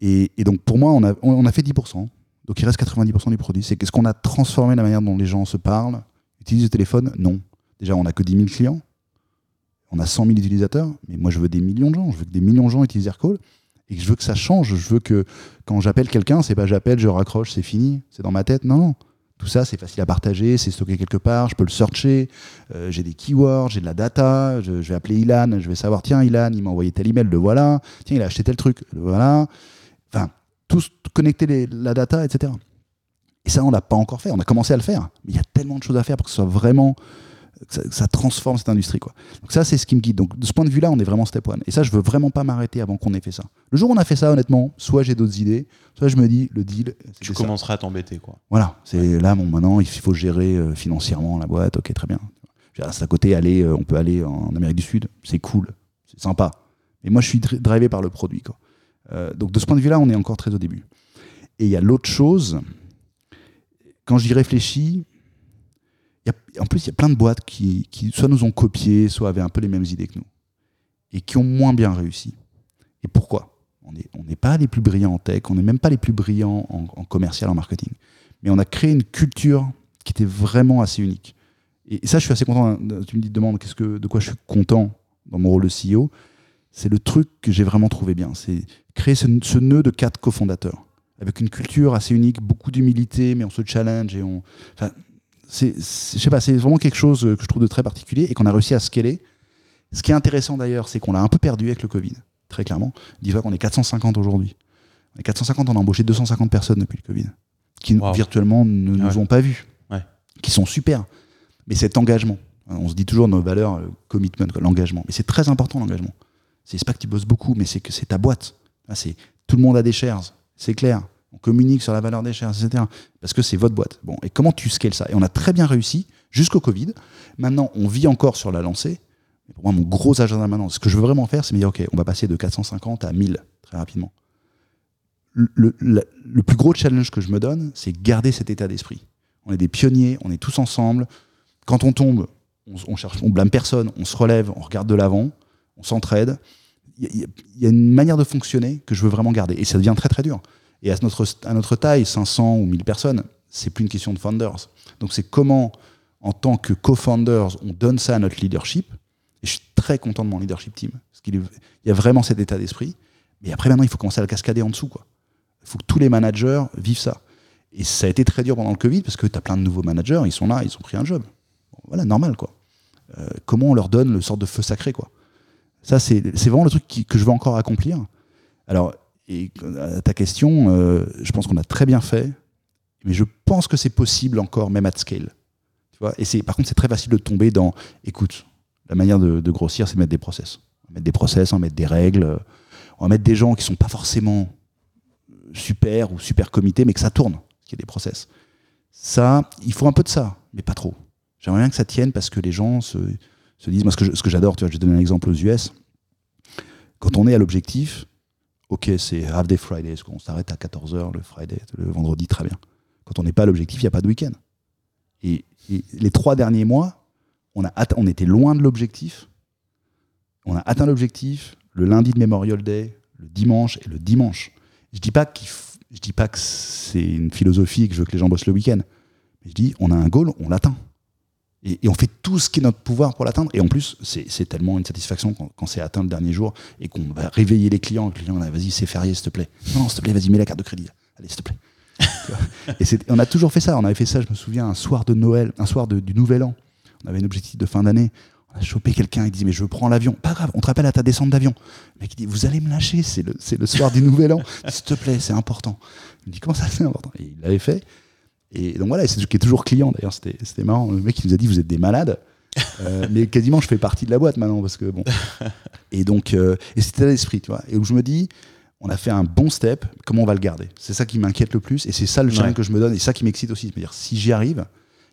Et, donc, pour moi, on a, on a fait 10%. Donc, il reste 90% du produit. C'est qu'est-ce qu'on a transformé la manière dont les gens se parlent, utilisent le téléphone Non. Déjà, on n'a que 10 000 clients. On a 100 000 utilisateurs. Mais moi, je veux des millions de gens. Je veux que des millions de gens utilisent Aircall. Et je veux que ça change. Je veux que quand j'appelle quelqu'un, c'est pas j'appelle, je raccroche, c'est fini. C'est dans ma tête. Non, non. Tout ça, c'est facile à partager, c'est stocké quelque part, je peux le searcher, euh, j'ai des keywords, j'ai de la data, je, je vais appeler Ilan, je vais savoir, tiens, Ilan, il m'a envoyé tel email, le voilà, tiens, il a acheté tel truc, le voilà. Enfin, tout connecter les- la data, etc. Et ça, on l'a pas encore fait, on a commencé à le faire, mais il y a tellement de choses à faire pour que ce soit vraiment, que ça, que ça transforme cette industrie. Quoi. Donc ça, c'est ce qui me guide. Donc de ce point de vue-là, on est vraiment step one. Et ça, je veux vraiment pas m'arrêter avant qu'on ait fait ça. Le jour où on a fait ça, honnêtement, soit j'ai d'autres idées, soit je me dis, le deal, Tu ça. commenceras à t'embêter, quoi. Voilà, c'est là, bon, maintenant, il faut gérer euh, financièrement la boîte, ok, très bien. C'est à côté, aller, euh, on peut aller en Amérique du Sud, c'est cool, c'est sympa. Mais moi, je suis dri- drivé par le produit. Quoi. Euh, donc, de ce point de vue-là, on est encore très au début. Et il y a l'autre chose, quand j'y réfléchis, y a- en plus, il y a plein de boîtes qui, qui soit nous ont copié, soit avaient un peu les mêmes idées que nous, et qui ont moins bien réussi. Et pourquoi? On n'est pas les plus brillants en tech, on n'est même pas les plus brillants en, commercial, en marketing. Mais on a créé une culture qui était vraiment assez unique. Et ça, je suis assez content. hein, Tu me dis, demande qu'est-ce que, de quoi je suis content dans mon rôle de CEO. C'est le truc que j'ai vraiment trouvé bien. C'est créer ce, ce nœud de quatre cofondateurs avec une culture assez unique, beaucoup d'humilité, mais on se challenge et on. Enfin, c'est, c'est- je sais pas, c'est vraiment quelque chose que je trouve de très particulier et qu'on a réussi à scaler. Ce qui est intéressant d'ailleurs, c'est qu'on l'a un peu perdu avec le Covid, très clairement. Dis-toi qu'on est 450 aujourd'hui. On est 450, on a embauché 250 personnes depuis le Covid, qui Wow. virtuellement ne nous ouais. ont pas vus, Ouais. qui sont super. Mais cet engagement, on se dit toujours nos valeurs, le commitment, l'engagement. Mais c'est très important l'engagement. C'est pas que tu bosses beaucoup, mais c'est que c'est ta boîte. C'est tout le monde a des shares, c'est clair. On communique sur la valeur des shares, etc. Parce que c'est votre boîte. Bon, et comment tu scales ça? Et on a très bien réussi jusqu'au Covid. Maintenant, on vit encore sur la lancée. Mais pour moi, mon gros agenda maintenant, ce que je veux vraiment faire, c'est me dire, OK, on va passer de 450 à 1000 très rapidement. Le plus gros challenge que je me donne, c'est garder cet état d'esprit. On est des pionniers, on est tous ensemble. Quand on tombe, on, on cherche, on blâme personne, on se relève, on regarde de l'avant, on s'entraide. Il y, a- une manière de fonctionner que je veux vraiment garder. Et ça devient très très dur. Et à notre, à notre taille, 500 ou 1000 personnes, c'est plus une question de founders. Donc c'est comment, en tant que co-founders, on donne ça à notre leadership. Et je suis très content de mon leadership team. Parce qu'il y a vraiment cet état d'esprit. Mais après, maintenant, il faut commencer à le cascader en dessous. Il faut que tous les managers vivent ça. Et ça a été très dur pendant le Covid parce que tu as plein de nouveaux managers, ils sont là, ils ont pris un job. Voilà, normal. quoi. Euh, comment on leur donne le sort de feu sacré quoi. Ça, c'est vraiment le truc que je veux encore accomplir. Alors, et à ta question, euh, je pense qu'on a très bien fait, mais je pense que c'est possible encore, même at scale. Tu vois et par contre, c'est très facile de tomber dans, écoute, la manière de, grossir, c'est de mettre des process. On va mettre des process, on va mettre des règles, euh, on va mettre des gens qui sont pas forcément super ou super comités, mais que ça tourne, qu'il y ait des process. Ça, il faut un peu de ça, mais pas trop. J'aimerais bien que ça tienne parce que les gens se, se disent, moi ce que j'adore, tu vois, je vais donner un exemple aux US. Quand on est à l'objectif, ok, c'est half day Friday, on s'arrête à 14h le Friday, le vendredi, très bien. Quand on n'est pas à l'objectif, il n'y a pas de week-end. Et, et les trois derniers mois, on, a on était loin de l'objectif. On a atteint l'objectif le lundi de Memorial Day, le dimanche et le dimanche. Je dis pas je dis pas que c'est une philosophie que je veux que les gens bossent le week-end. Mais je dis, on a un goal, on l'atteint. Et, on fait tout ce qui est notre pouvoir pour l'atteindre. Et en plus, c'est tellement une satisfaction quand, c'est atteint le dernier jour et qu'on va réveiller les clients. Les clients, là, vas-y, c'est férié, s'il te plaît. Non, s'il te plaît, vas-y, mets la carte de crédit. Allez, s'il te plaît. [LAUGHS] Et on a toujours fait ça. On avait fait ça, je me souviens, un soir de Noël, un soir de- du Nouvel An. On avait un objectif de fin d'année. On a chopé quelqu'un, il dit Mais je prends l'avion. Pas grave, on te rappelle à ta descente d'avion. Le mec, il dit Vous allez me lâcher, c'est le, le soir du Nouvel An. [LAUGHS] S'il te plaît, c'est important. Il me dit Comment ça, c'est important? Et il l'avait fait. Et donc voilà, c'est ce qui est toujours client d'ailleurs, c'était c'était marrant. Le mec, il nous a dit Vous êtes des malades. [LAUGHS] Euh, mais quasiment, je fais partie de la boîte maintenant parce que bon. [LAUGHS] Et donc, euh, et c'était l'esprit, tu vois. Et où je me dis, on a fait un bon step, comment on va le garder? C'est ça qui m'inquiète le plus, et c'est ça le challenge Ouais. que je me donne, et ça qui m'excite aussi. C'est-à-dire, si j'y arrive,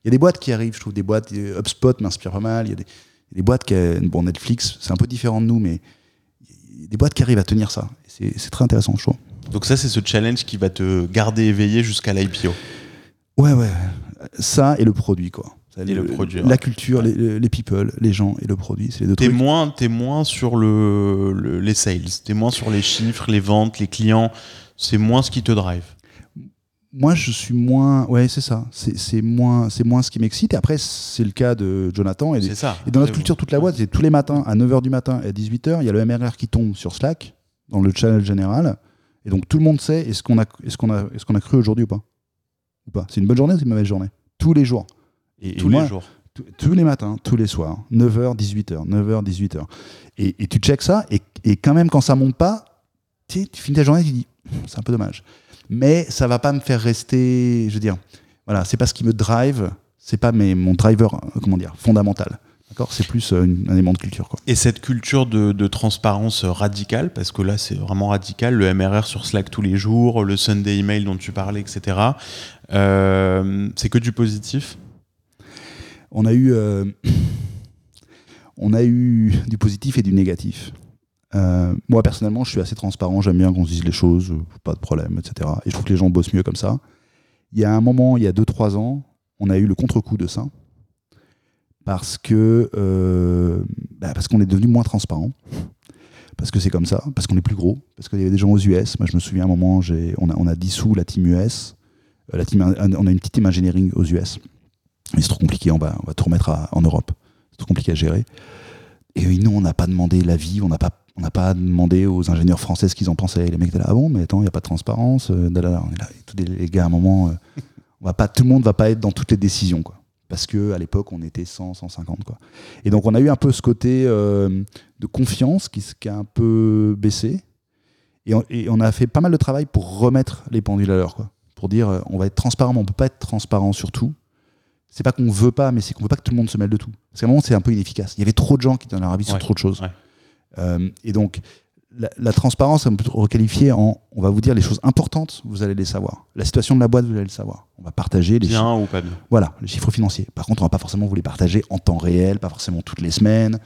il y a des boîtes qui arrivent, je trouve des boîtes, HubSpot m'inspire pas mal, il y a des, des boîtes qui, bon, Netflix, c'est un peu différent de nous, mais des boîtes qui arrivent à tenir ça. C'est très intéressant, je trouve. Donc ça, c'est ce challenge qui va te garder éveillé jusqu'à l'IPO. Ouais, ouais. Ça et le produit, quoi. Ça, Et le produit, La ouais. culture, les, les people, les gens et le produit, c'est les deux T'es trucs. moins, t'es moins sur le, le- les sales, t'es moins sur les chiffres, les ventes, les clients. C'est moins ce qui te drive. Moi, je suis moins. Ouais, c'est ça. C'est c'est moins, c'est moins ce qui m'excite. Et après, c'est le cas de Jonathan. Et, C'est ça. et dans notre culture, toute la boîte, c'est tous les matins, à 9h du matin et à 18h, il y a le MRR qui tombe sur Slack, dans le channel général. Et donc, tout le monde sait est-ce qu'on a, est qu'on a, est qu'on a cru aujourd'hui ou pas? Ou pas C'est une bonne journée ou c'est une mauvaise journée? Tous les jours. Et, tous les jours. Tous les matins, tous les soirs, 9h, 18h, 9h, 18h. Et, tu checks ça, et, et, quand même, quand ça monte pas, tu finis ta journée, tu dis, c'est un peu dommage. Mais ça va pas me faire rester, je veux dire, voilà, c'est pas ce qui me drive, c'est pas mes, mon driver, euh, comment dire, fondamental. C'est plus euh, un élément de culture. Quoi. Et cette culture de, transparence radicale, parce que là c'est vraiment radical, le MRR sur Slack tous les jours, le Sunday email dont tu parlais, etc. Euh, c'est que du positif? On a eu, on a eu du positif et du négatif. moi personnellement, je suis assez transparent, j'aime bien qu'on se dise les choses, pas de problème, etc. Et je trouve que les gens bossent mieux comme ça. Il y a un moment, il y a 2-3 ans, on a eu le contre-coup de ça parce que euh, bah, parce qu'on est devenu moins transparent parce que c'est comme ça parce qu'on est plus gros parce qu'il y avait des gens aux US moi je me souviens à un moment on a, on a dissous la team US euh, la team, on a une petite team engineering aux US mais c'est trop compliqué on va, on va tout remettre en Europe. C'est trop compliqué à gérer. Et nous on n'a pas demandé l'avis on n'a pas on n'a pas demandé aux ingénieurs français ce qu'ils en pensaient. Les mecs étaient là ah bon mais attends il n'y a pas de transparence euh, tous les, gars à un moment on va pas, tout le monde va pas être dans toutes les décisions, quoi. Parce que à l'époque, on était 100, 150, quoi. Et donc, on a eu un peu ce côté euh, de confiance qui, qui, a un peu baissé. Et on, a fait pas mal de travail pour remettre les pendules à l'heure, quoi. Pour dire, euh, on va être transparent, mais on peut pas être transparent sur tout. C'est pas qu'on veut pas, mais c'est qu'on veut pas que tout le monde se mêle de tout. Parce qu'à un moment, c'est un peu inefficace. Il y avait trop de gens qui donnent leur avis sur trop de choses. Euh, et donc, la, transparence, on peut requalifier en on va vous dire les choses importantes, vous allez les savoir. La situation de la boîte, vous allez le savoir. On va partager les bien ou pas bien. Voilà, les chiffres financiers. Par contre, on va pas forcément vous les partager en temps réel, pas forcément toutes les semaines.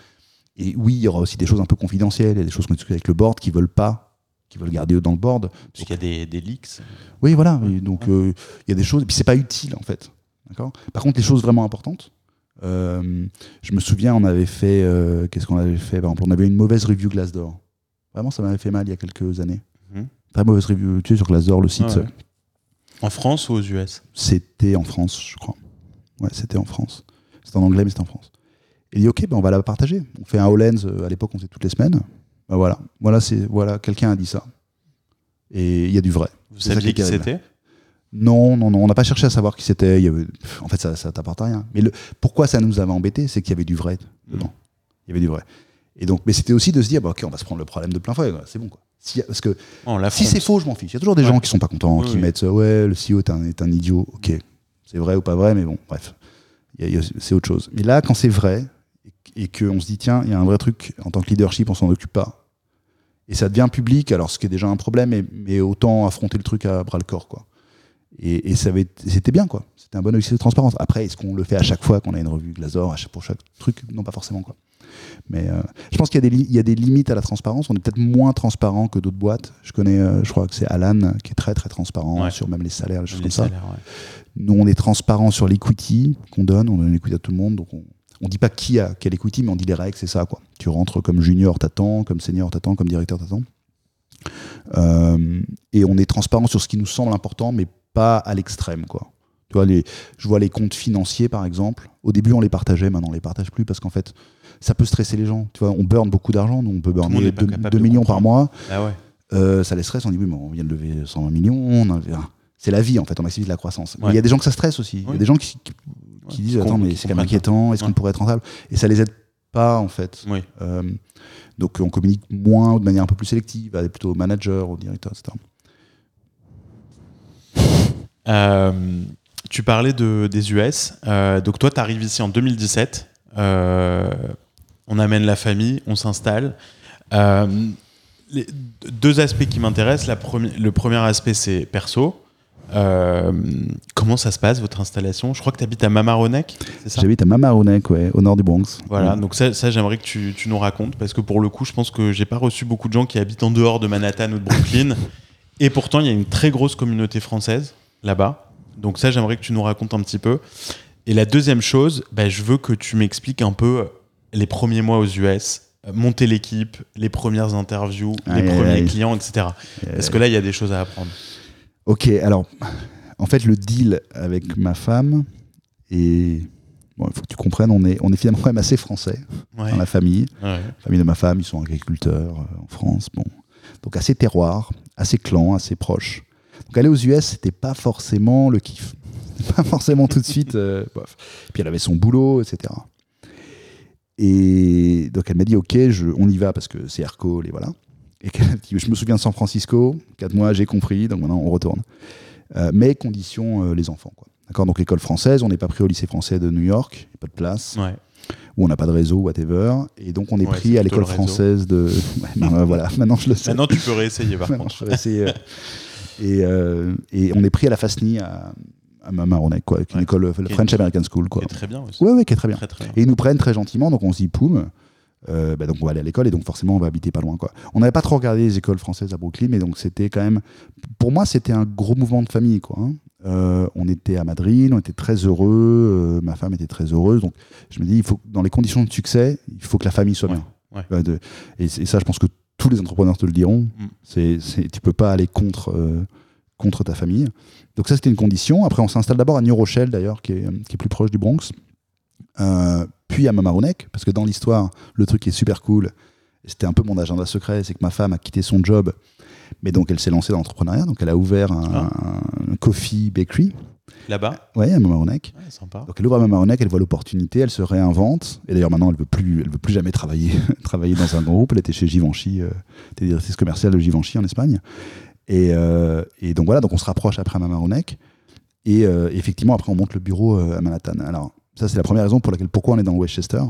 Et oui, il y aura aussi des choses un peu confidentielles, il y a des choses qu'on discute avec le board qui veulent pas, qui veulent garder eux dans le board. Parce qu'il y a des, des, leaks. Oui, voilà. donc euh, il y a des choses, et puis c'est pas utile en fait. D'accord? Par contre, les choses vraiment importantes. Euh, je me souviens, on avait fait, euh, qu'est-ce qu'on avait fait? Par exemple, on avait une mauvaise review Glassdoor. Vraiment, ça m'avait fait mal il y a quelques années. Mhm. Très mauvaise review. Tu sais, sur Glassdoor, le site. En France ou aux US C'était en France, je crois. Ouais, c'était en France. C'était en anglais, mais c'était en France. Et il dit Ok, ben on va la partager. On fait un Hollands. Euh, à l'époque, on faisait toutes les semaines. Ben voilà. Voilà, voilà quelqu'un a dit ça. Et il y a du vrai. Vous saviez qui c'était? Non, non, non, on n'a pas cherché à savoir qui c'était. En fait, ça, ça t'apporte rien. Mais le... pourquoi ça nous avait embêté, c'est qu'il y avait du vrai dedans. Il y avait du vrai. Et donc, mais c'était aussi de se dire, bah, ok, on va se prendre le problème de plein fouet, c'est bon quoi. Si, parce que si c'est faux, je m'en fiche. Il y a toujours des gens qui sont pas contents, qui mettent, ouais, le CEO est un, est un idiot. Ok, c'est vrai ou pas vrai, mais bon, bref, c'est autre chose. Mais là, quand c'est vrai et qu'on se dit, tiens, il y a un vrai truc en tant que leadership, on s'en occupe pas. Et ça devient public, alors ce qui est déjà un problème, mais, mais autant affronter le truc à bras le corps, quoi. Et, et c'était bien, quoi. C'était un bon exercice de transparence. Après, est-ce qu'on le fait à chaque fois qu'on a une revue Glazor, pour chaque truc? Non, pas forcément, quoi. Mais euh, je pense qu'il y, a des limites à la transparence. On est peut-être moins transparent que d'autres boîtes. Je connais, euh, je crois que c'est Alan qui est très très transparent sur même les salaires, les choses comme ça. Nous, on est transparent sur l'equity qu'on donne. On donne l'equity à tout le monde. Donc on, on dit pas qui a quel equity, mais on dit les règles, c'est ça. Quoi. Tu rentres comme junior, t'attends, comme senior, t'attends, comme directeur, t'attends. Euh, et on est transparent sur ce qui nous semble important, mais pas à l'extrême. quoi. Tu vois, les, je vois les comptes financiers, par exemple. Au début, on les partageait, maintenant, on les partage plus parce qu'en fait, ça peut stresser les gens. Tu vois, on burn beaucoup d'argent, on peut burner 2, millions par mois. Ah ouais. euh, ça les stresse, on dit oui, mais on vient de lever 120 millions. C'est la vie, en fait, on maximise la croissance. Il y a des gens que ça stresse aussi. Il y a des gens qui, qui, disent Attends, mais c'est quand même inquiétant, est-ce qu'on pourrait être rentable? Et ça les aide pas, en fait. Euh, donc on communique moins ou de manière un peu plus sélective, plutôt au manager, au directeur, etc. Euh, tu parlais de, des US. Euh, donc toi, tu arrives ici en 2017. Euh, on amène la famille, on s'installe. Euh, les deux aspects qui m'intéressent. Le premier aspect, c'est perso. Euh, comment ça se passe, votre installation? Je crois que tu habites à Mamaroneck, c'est ça? J'habite à Mamaroneck, ouais, au nord du Bronx. Voilà, donc ça, j'aimerais que tu, nous racontes, parce que pour le coup, je pense que j'ai pas reçu beaucoup de gens qui habitent en dehors de Manhattan ou de Brooklyn. et pourtant, il y a une très grosse communauté française là-bas. Donc ça, j'aimerais que tu nous racontes un petit peu. Et la deuxième chose, bah, je veux que tu m'expliques un peu les premiers mois aux US, euh, monter l'équipe, les premières interviews, les premiers clients, etc. Parce que là, il y a des choses à apprendre? Ok, alors, en fait, le deal avec ma femme, et bon, il faut que tu comprennes, on est, on est finalement quand même assez français dans la famille. La famille de ma femme, ils sont agriculteurs euh, en France. Bon. Donc assez terroir, assez clan, assez proche. Donc aller aux US, c'était pas forcément le kiff. [LAUGHS] pas forcément tout de suite. euh, bof. Puis elle avait son boulot, etc. Et donc elle m'a dit ok, je, on y va parce que c'est Aircall et voilà. Et dit, je me souviens de San Francisco, quatre mois, j'ai compris, donc maintenant on retourne. Euh, mais condition euh, les enfants. Quoi. D'accord? Donc l'école française, on n'est pas pris au lycée français de New York, pas de place, Ouais. ou on n'a pas de réseau, whatever. Et donc on est Ouais, pris à l'école française de. [LAUGHS] Ouais, euh, voilà, maintenant je le sais. Maintenant, tu peux réessayer par Maintenant, contre. je vais essayer, euh, et, euh, et on est pris à la FASNI à, à Mamaroneck, quoi, est une Ouais. école, est French American School. Quoi. Qui est très bien aussi. Ouais, ouais, qui est très bien. Très, très bien. Et ils nous prennent très gentiment, donc on se dit poum. euh, bah donc on va aller à l'école et donc forcément on va habiter pas loin quoi. On n'avait pas trop regardé les écoles françaises à Brooklyn, mais donc c'était quand même, pour moi c'était un gros mouvement de famille quoi. hein. Euh, on était à Madrid, on était très heureux, euh, ma femme était très heureuse, donc je me dis il faut dans les conditions de succès, il faut que la famille soit Ouais, bien. ouais. De- et, et ça je pense que tous les entrepreneurs te le diront. Mm. C'est, c'est, tu peux pas aller contre euh, contre ta famille. Donc ça c'était une condition. Après on s'installe d'abord à New Rochelle d'ailleurs, qui est, qui est plus proche du Bronx. Euh, puis à Mamaroneck, parce que dans l'histoire, le truc qui est super cool, c'était un peu mon agenda secret, c'est que ma femme a quitté son job, mais donc elle s'est lancée dans l'entrepreneuriat, donc elle a ouvert un, un coffee bakery, Là-bas? Ouais, à Mamaroneck. Ouais, sympa. Donc elle ouvre à Mamaroneck, elle voit l'opportunité, elle se réinvente, et d'ailleurs maintenant elle veut plus, elle veut plus jamais travailler, [LAUGHS] travailler dans un groupe. Elle était chez Givenchy, euh, était directrice commerciale de Givenchy en Espagne, et, euh, et donc voilà, donc on se rapproche après à Mamaroneck, et euh, effectivement après on monte le bureau euh, à Manhattan. Alors ça c'est la première raison pour laquelle pourquoi on est dans Westchester.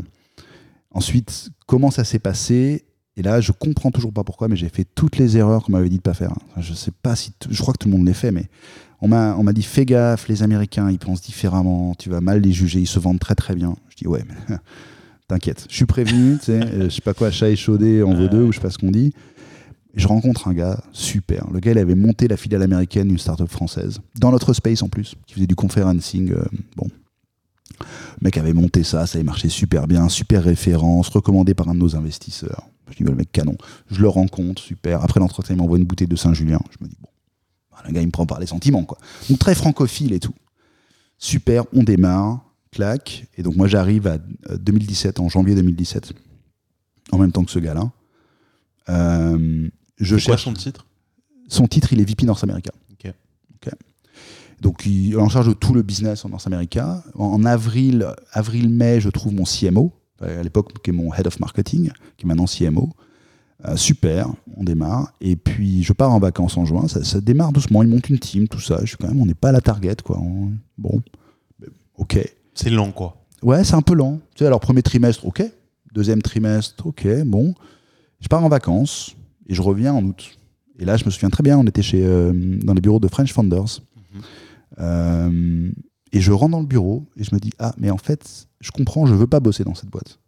Ensuite, comment ça s'est passé? Et là, je comprends toujours pas pourquoi, mais j'ai fait toutes les erreurs qu'on m'avait dit de pas faire. Enfin, je sais pas si, je crois que tout le monde les fait, mais on m'a, on m'a dit fais gaffe, les Américains, ils pensent différemment, tu vas mal les juger, ils se vendent très très bien. Je dis ouais, mais [LAUGHS] t'inquiète, je suis prévenu, je sais pas quoi, chat échaudé en vaut deux, ou je sais pas ce qu'on dit. Je rencontre un gars super. Le gars, il avait monté la filiale américaine d'une startup française, dans notre space en plus, qui faisait du conferencing. euh, bon. Le mec avait monté ça, ça avait marché super bien, super référence, recommandé par un de nos investisseurs. Je dis, bah, le mec canon. Je le rencontre, super. Après l'entretien, il m'envoie une bouteille de Saint-Julien. Je me dis, bon, bah, le gars, il me prend par les sentiments, quoi. Donc très francophile et tout. Super, on démarre, clac. Et donc moi, j'arrive à euh, 2017, en janvier 2017, en même temps que ce gars-là. Euh, je C'est quoi cherche son titre? Son titre, il est VP North America. Ok. Ok. Donc, il est en charge de tout le business en North America. En, avril, avril-mai, je trouve mon CMO, euh, à l'époque, qui est mon Head of Marketing, qui est maintenant CMO. Euh, super, on démarre. Et puis, je pars en vacances en juin. Ça, ça démarre doucement. Ils montent une team, tout ça. Je suis quand même, on n'est pas à la target, quoi. On- bon, ok. C'est lent, quoi. Ouais, c'est un peu lent. Tu sais, alors premier trimestre, ok. Deuxième trimestre, ok. Bon, je pars en vacances et je reviens en août. Et là, je me souviens très bien, on était chez, euh, dans les bureaux de French Founders. Mhm. Euh, et je rentre dans le bureau et je me dis, ah, mais en fait, je comprends, je veux pas bosser dans cette boîte.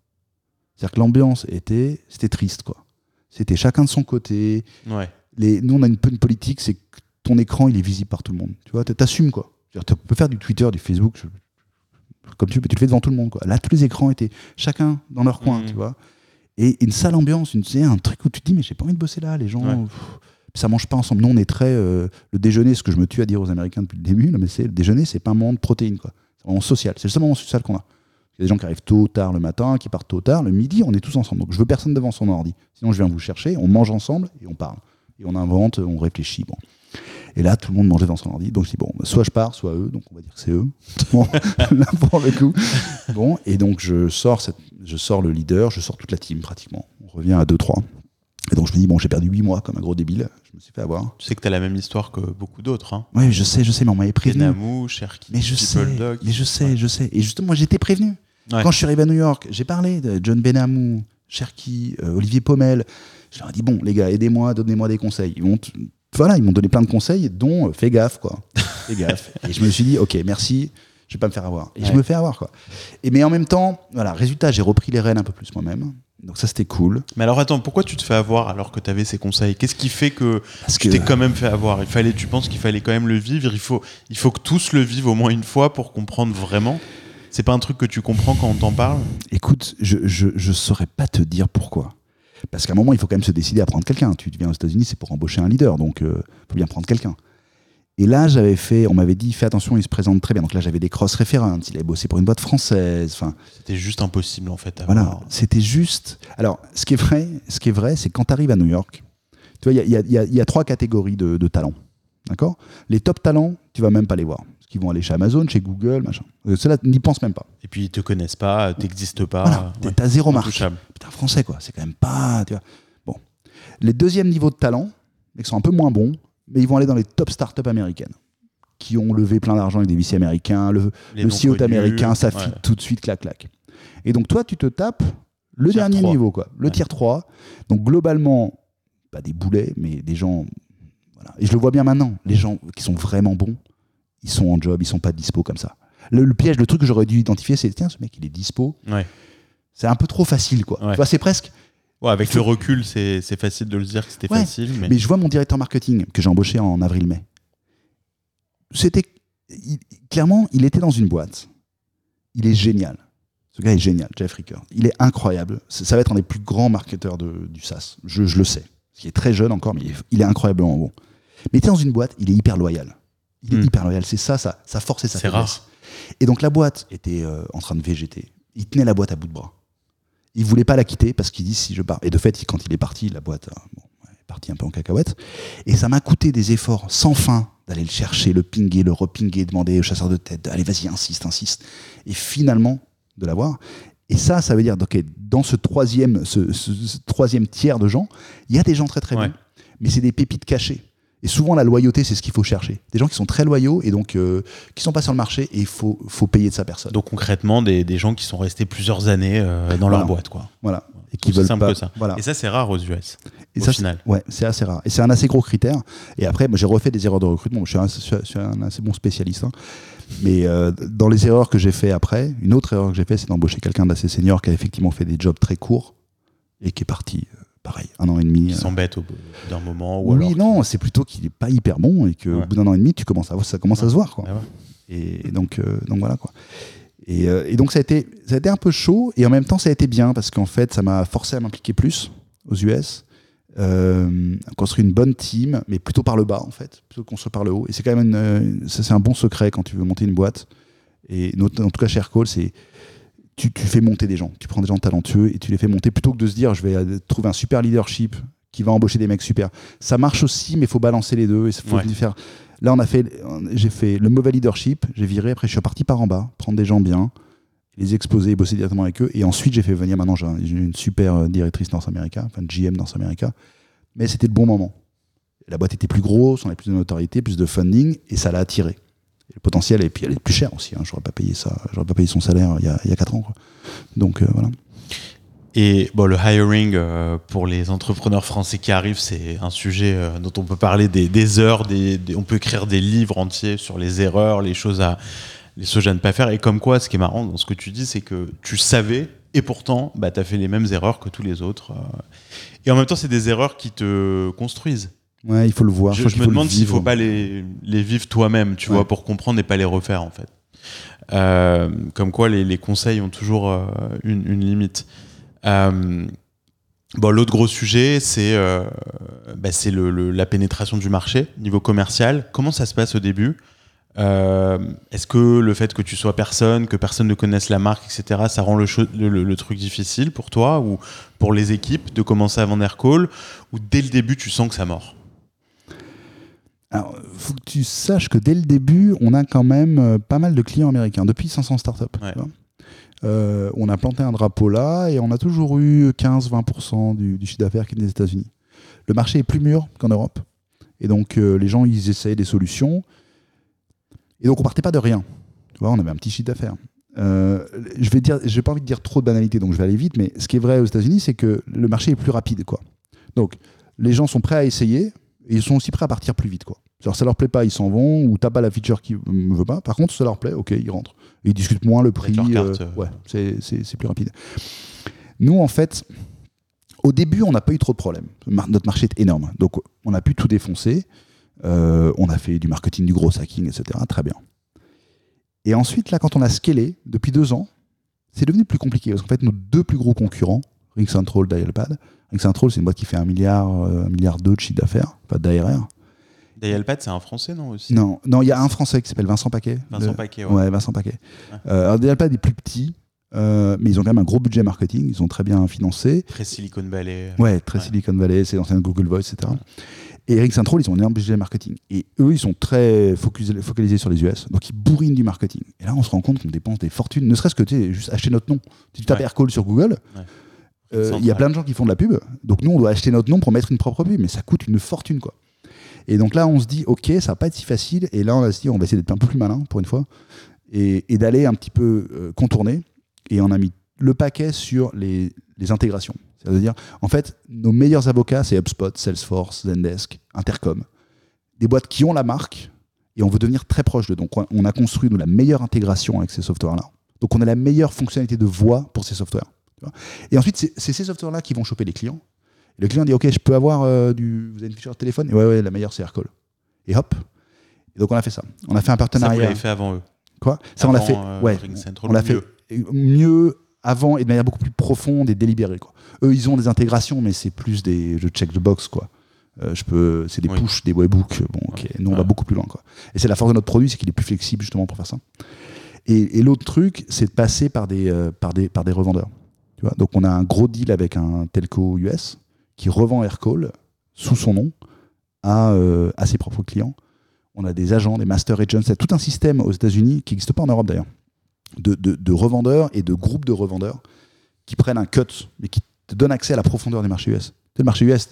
C'est-à-dire que l'ambiance était, c'était triste, quoi. C'était chacun de son côté. Ouais. Les, nous, on a une, une politique, c'est que ton écran, il est visible par tout le monde. Tu vois, t'assumes, quoi. Tu peux faire du Twitter, du Facebook, je- comme tu veux, mais tu le fais devant tout le monde, quoi. Là, tous les écrans étaient chacun dans leur coin, Mhm. tu vois. Et une sale ambiance, une, tu sais, un truc où tu te dis, mais j'ai pas envie de bosser là, les gens. Ouais. pff, ça mange pas ensemble. Nous, on est très. euh, le déjeuner, ce que je me tue à dire aux Américains depuis le début, là, mais c'est le déjeuner, c'est pas un moment de protéines, quoi. C'est un moment social. C'est le seul moment social qu'on a. Il y a des gens qui arrivent tôt, tard le matin, qui partent tôt, tard. Le midi, on est tous ensemble. Donc, je veux personne devant son ordi. Sinon, je viens vous chercher, on mange ensemble et on parle. Et on invente, on réfléchit. Bon. Et là, tout le monde mangeait dans son ordi. Donc, je dis, bon, bah, soit je pars, soit eux. Donc, on va dire que c'est eux. [LAUGHS] Bon, [LAUGHS] là, pour le coup. Bon, et donc, je sors, cette, je sors le leader, je sors toute la team pratiquement. On revient à 2-3. Et donc, je me dis, bon, j'ai perdu 8 mois comme un gros débile. Je me suis fait avoir. Tu sais que t'as la même histoire que beaucoup d'autres. Hein. Oui, je sais, je sais, mais on m'avait prévenu. Kenamou, Cherki, Mais je sais, Dog. mais je sais, Ouais. je sais. Et justement, moi, j'étais prévenu. Ouais. Quand je suis arrivé à New York, j'ai parlé de John Benamou, Cherki, euh, Olivier Pommel. Je leur ai dit bon, les gars, aidez-moi, donnez-moi des conseils. Ils m'ont, voilà, ils m'ont donné plein de conseils, dont euh, fais gaffe, quoi. [LAUGHS] fais gaffe. Et je me suis dit ok, merci. Je vais pas me faire avoir. Et je me fais avoir, quoi. Et mais en même temps, voilà, résultat, j'ai repris les rênes un peu plus moi-même. Donc ça, c'était cool. Mais alors attends, pourquoi tu te fais avoir alors que t'avais ces conseils? Qu'est-ce qui fait que Parce tu que t'es quand même fait avoir? Il fallait, tu penses qu'il fallait quand même le vivre? Il faut, il faut que tous le vivent au moins une fois pour comprendre vraiment? C'est pas un truc que tu comprends quand on t'en parle? Écoute, je, je, je saurais pas te dire pourquoi. Parce qu'à un moment, il faut quand même se décider à prendre quelqu'un. Tu viens aux États-Unis, c'est pour embaucher un leader, donc il faut bien prendre quelqu'un. Et là, j'avais fait, on m'avait dit, fais attention, il se présente très bien. Donc là, j'avais des cross références. Il avait bossé pour une boîte française. Enfin, C'était juste impossible en fait. à voilà, voir. c'était juste. Alors, ce qui est vrai, ce qui est vrai, c'est que quand tu arrives à New York, tu vois, il y a, y y trois catégories de, de talents. D'accord? Les top talents, tu vas même pas les voir. Parce qu'ils vont aller chez Amazon, chez Google, machin. Euh, Ceux-là n'y pensent même pas. Et puis ils te connaissent pas, t'existes pas. Voilà, ouais. t'as zéro. Intouchable. Putain, français, quoi. C'est quand même pas. Tu vois. Bon. Les deuxièmes niveaux de talent, mais qui sont un peu moins bons, mais ils vont aller dans les top startups américaines, qui ont levé plein d'argent avec des VC américains. Le, le CEO américain, ça ouais. fit tout de suite, clac, clac. Et donc, toi, tu te tapes le Tier dernier 3. niveau, quoi. Le Ouais. tier 3. Donc, globalement, pas des boulets, mais des gens. Voilà. Et je le vois bien maintenant. Les gens qui sont vraiment bons, ils sont en job, ils sont pas dispo comme ça. Le, le piège, le truc que j'aurais dû identifier, c'est tiens, ce mec, il est dispo. Ouais. C'est un peu trop facile, quoi. Ouais. Tu vois, c'est presque. Ouais, avec le recul, c'est facile de le dire que c'était Ouais, facile. Mais... Mais je vois mon directeur marketing que j'ai embauché en avril-mai. C'était clairement, il était dans une boîte. Il est génial. Ce gars est génial, Jeff Ricker. Il est incroyable. Ça ça va être un des plus grands marketeurs de- du SaaS. Je, je le sais. Il est très jeune encore, mais il est, il est incroyablement bon. Mais il était dans une boîte, il est hyper loyal. Il est Hmm. hyper loyal. C'est ça, ça, sa force et sa C'est rare. Et donc la boîte était euh, en train de végéter. Il tenait la boîte à bout de bras. Il voulait pas la quitter parce qu'il dit si je pars. Et de fait, quand il est parti, la boîte euh, bon, est partie un peu en cacahuète. Et ça m'a coûté des efforts sans fin d'aller le chercher, le pinguer, le repinguer, demander au chasseur de tête, allez vas-y, insiste, insiste. Et finalement, de l'avoir. Et ça, ça veut dire, ok, dans ce troisième, ce, ce- ce troisième tiers de gens, il y a des gens très très Ouais. bons, mais c'est des pépites cachées. Et souvent, la loyauté, c'est ce qu'il faut chercher. Des gens qui sont très loyaux et donc euh, qui sont pas sur le marché et il faut, faut payer de sa personne. Donc concrètement, des, des gens qui sont restés plusieurs années euh, dans leur Voilà. boîte. Quoi. Voilà. Et qui veulent simple pas. que ça. Voilà. Et ça, c'est rare aux US. Et au ça, final. Ouais, c'est assez rare. Et c'est un assez gros critère. Et après, moi, j'ai refait des erreurs de recrutement. Je suis un, je suis- je suis un assez bon spécialiste. hein. Mais euh, dans les erreurs que j'ai fait après, une autre erreur que j'ai fait, c'est d'embaucher quelqu'un d'assez senior qui a effectivement fait des jobs très courts et qui est parti, euh, pareil, un an et demi. Ils euh, s'embêtent au bout d'un moment. Ou oui, alors non, c'est plutôt qu'il n'est pas hyper bon et qu'au Ouais. bout d'un an et demi, tu commences à, ça commence à se voir. Quoi. Ah ouais. Et donc, euh, donc voilà quoi. Et, euh, et donc ça a, été, ça a été un peu chaud et en même temps ça a été bien parce qu'en fait ça m'a forcé à m'impliquer plus aux US, euh, construire une bonne team, mais plutôt par le bas en fait, plutôt que construire par le haut. Et c'est quand même une, ça, c'est un bon secret quand tu veux monter une boîte. Et en tout cas chez Aircall, c'est tu, tu fais monter des gens, tu prends des gens talentueux et tu les fais monter plutôt que de se dire je vais euh, trouver un super leadership qui va embaucher des mecs super. Ça marche aussi, mais il faut balancer les deux. Et faut Ouais. faire. Là, on a fait, j'ai fait le mauvais leadership, j'ai viré. Après, je suis parti par en bas, prendre des gens bien, les exposer, et bosser directement avec eux. Et ensuite, j'ai fait venir. Maintenant, j'ai une super euh, directrice North America, enfin GM North America. Mais c'était le bon moment. La boîte était plus grosse, on avait plus de notoriété, plus de funding, et ça l'a attiré. Le potentiel, et puis elle est plus chère aussi. Hein. J'aurais pas payé ça, j'aurais pas payé son salaire il y a, il y a 4 ans. Donc euh, voilà. Et bon, le hiring euh, pour les entrepreneurs français qui arrivent, c'est un sujet euh, dont on peut parler des, heures, on peut écrire des livres entiers sur les erreurs, les choses à, les choses à ne pas faire. Et comme quoi, ce qui est marrant dans ce que tu dis, c'est que tu savais, et pourtant, bah, tu as fait les mêmes erreurs que tous les autres. Et en même temps, c'est des erreurs qui te construisent. Ouais, il faut le voir. je me demande s'il vivre. faut pas les, les vivre toi-même, tu Ouais. vois, pour comprendre et pas les refaire, en fait. Euh, comme quoi, les, les conseils ont toujours euh, une, une limite. Euh, bon, l'autre gros sujet, c'est bah, le- le- la pénétration du marché, niveau commercial. Comment ça se passe au début? Est-ce que le fait que tu sois personne, que personne ne connaisse la marque, etc., ça rend le, cho- le- le- le truc difficile pour toi ou pour les équipes de commencer à vendre Aircall? Ou dès le début, tu sens que ça mord? Alors, faut que tu saches que dès le début, on a quand même euh, pas mal de clients américains, depuis 500 startups. Ouais. Euh, on a planté un drapeau là et on a toujours eu 15-20% du, du chiffre d'affaires qui est des États-Unis. Le marché est plus mûr qu'en Europe. Et donc, euh, les gens, ils essayaient des solutions. Et donc, on partait pas de rien. Tu vois, on avait un petit chiffre d'affaires. Euh, je vais dire, j'ai pas envie de dire trop de banalité, donc je vais aller vite. Mais ce qui est vrai aux États-Unis, c'est que le marché est plus rapide, quoi. Donc, les gens sont prêts à essayer et ils sont aussi prêts à partir plus vite, quoi. Alors, ça leur plaît pas, ils s'en vont, ou t'as pas la feature qu'ils ne veut pas. Par contre, ça leur plaît, ok, ils rentrent. Et ils discutent moins le prix. leur euh, carte, euh. ouais, c'est- c'est c'est plus rapide. Nous, en fait, au début, on n'a pas eu trop de problèmes. Mar- Notre marché est énorme. Donc, on a pu tout défoncer. Euh, on a fait du marketing, du gros hacking, etc. Très bien. Et ensuite, là, quand on a scalé, depuis deux ans, c'est devenu plus compliqué. Parce qu'en fait, nos deux plus gros concurrents, Ring Central, Dialpad, Ring Central, c'est une boîte qui fait un milliard, un milliard deux de chiffre d'affaires, pas d'ARR. Dialpad, c'est un français, non aussi Non, non, il y a un Français qui s'appelle Vincent Paquet. Vincent Paquet, Ouais, Vincent Paquet. Ouais. Euh, alors, est plus petit, euh, mais ils ont quand même un gros budget marketing. Ils sont très bien financés. Très Silicon Valley. Ouais, très Ouais. Silicon Valley, c'est l'ancienne Google Voice, etc. Et Eric Central, ils ont un énorme budget marketing. Et eux, ils sont très focus- focalisés sur les US. Donc, ils bourrinent du marketing. Et là, on se rend compte qu'on dépense des fortunes, ne serait-ce que tu sais, juste acheter notre nom. Si tu tapes Ouais. Aircall sur Google, Ouais. euh, il y a plein de gens qui font de la pub. Donc, nous, on doit acheter notre nom pour mettre une propre pub. Mais ça coûte une fortune, quoi. Et donc là, on se dit, OK, ça va pas être si facile. Et là, on va se on va essayer d'être un peu plus malin pour une fois. Et, d'aller un petit peu euh, contourner. Et on a mis le paquet sur les, intégrations. C'est-à-dire, en fait, nos meilleurs avocats, c'est HubSpot, Salesforce, Zendesk, Intercom. Des boîtes qui ont la marque et on veut devenir très proche d'eux. Donc, on- a construit nous, la meilleure intégration avec ces softwares-là. Donc, on a la meilleure fonctionnalité de voix pour ces softwares. Et ensuite, c'est ces softwares-là qui vont choper les clients. Le client dit Ok, je peux avoir euh, du. Vous avez une feature de téléphone? Et Ouais, ouais, la meilleure, c'est Aircall. Et hop. Et donc, on a fait ça. On a fait un Ça, vous partenariat. l'avez fait avant eux. Quoi? Ça, on l'a fait. euh, ouais, on l'a fait mieux avant et de manière beaucoup plus profonde et délibérée. Quoi. Eux, ils ont des intégrations, mais c'est plus des je check the box. Quoi. Euh, je peux, c'est des Oui. push, des webbooks. Bon, ok. Ouais. Nous, on va beaucoup plus loin. Quoi. Et c'est la force de notre produit, c'est qu'il est plus flexible justement pour faire ça. Et, et l'autre truc, c'est de passer par des, euh, par des, par des revendeurs. Tu vois? Donc, on a un gros deal avec un telco US qui revend Aircall sous son nom à, euh, à ses propres clients. On a des agents, des master agents, c'est tout un système aux États-Unis qui n'existe pas en Europe d'ailleurs, de, de- de revendeurs et de groupes de revendeurs qui prennent un cut, mais qui te donnent accès à la profondeur des marchés US. Le marché US,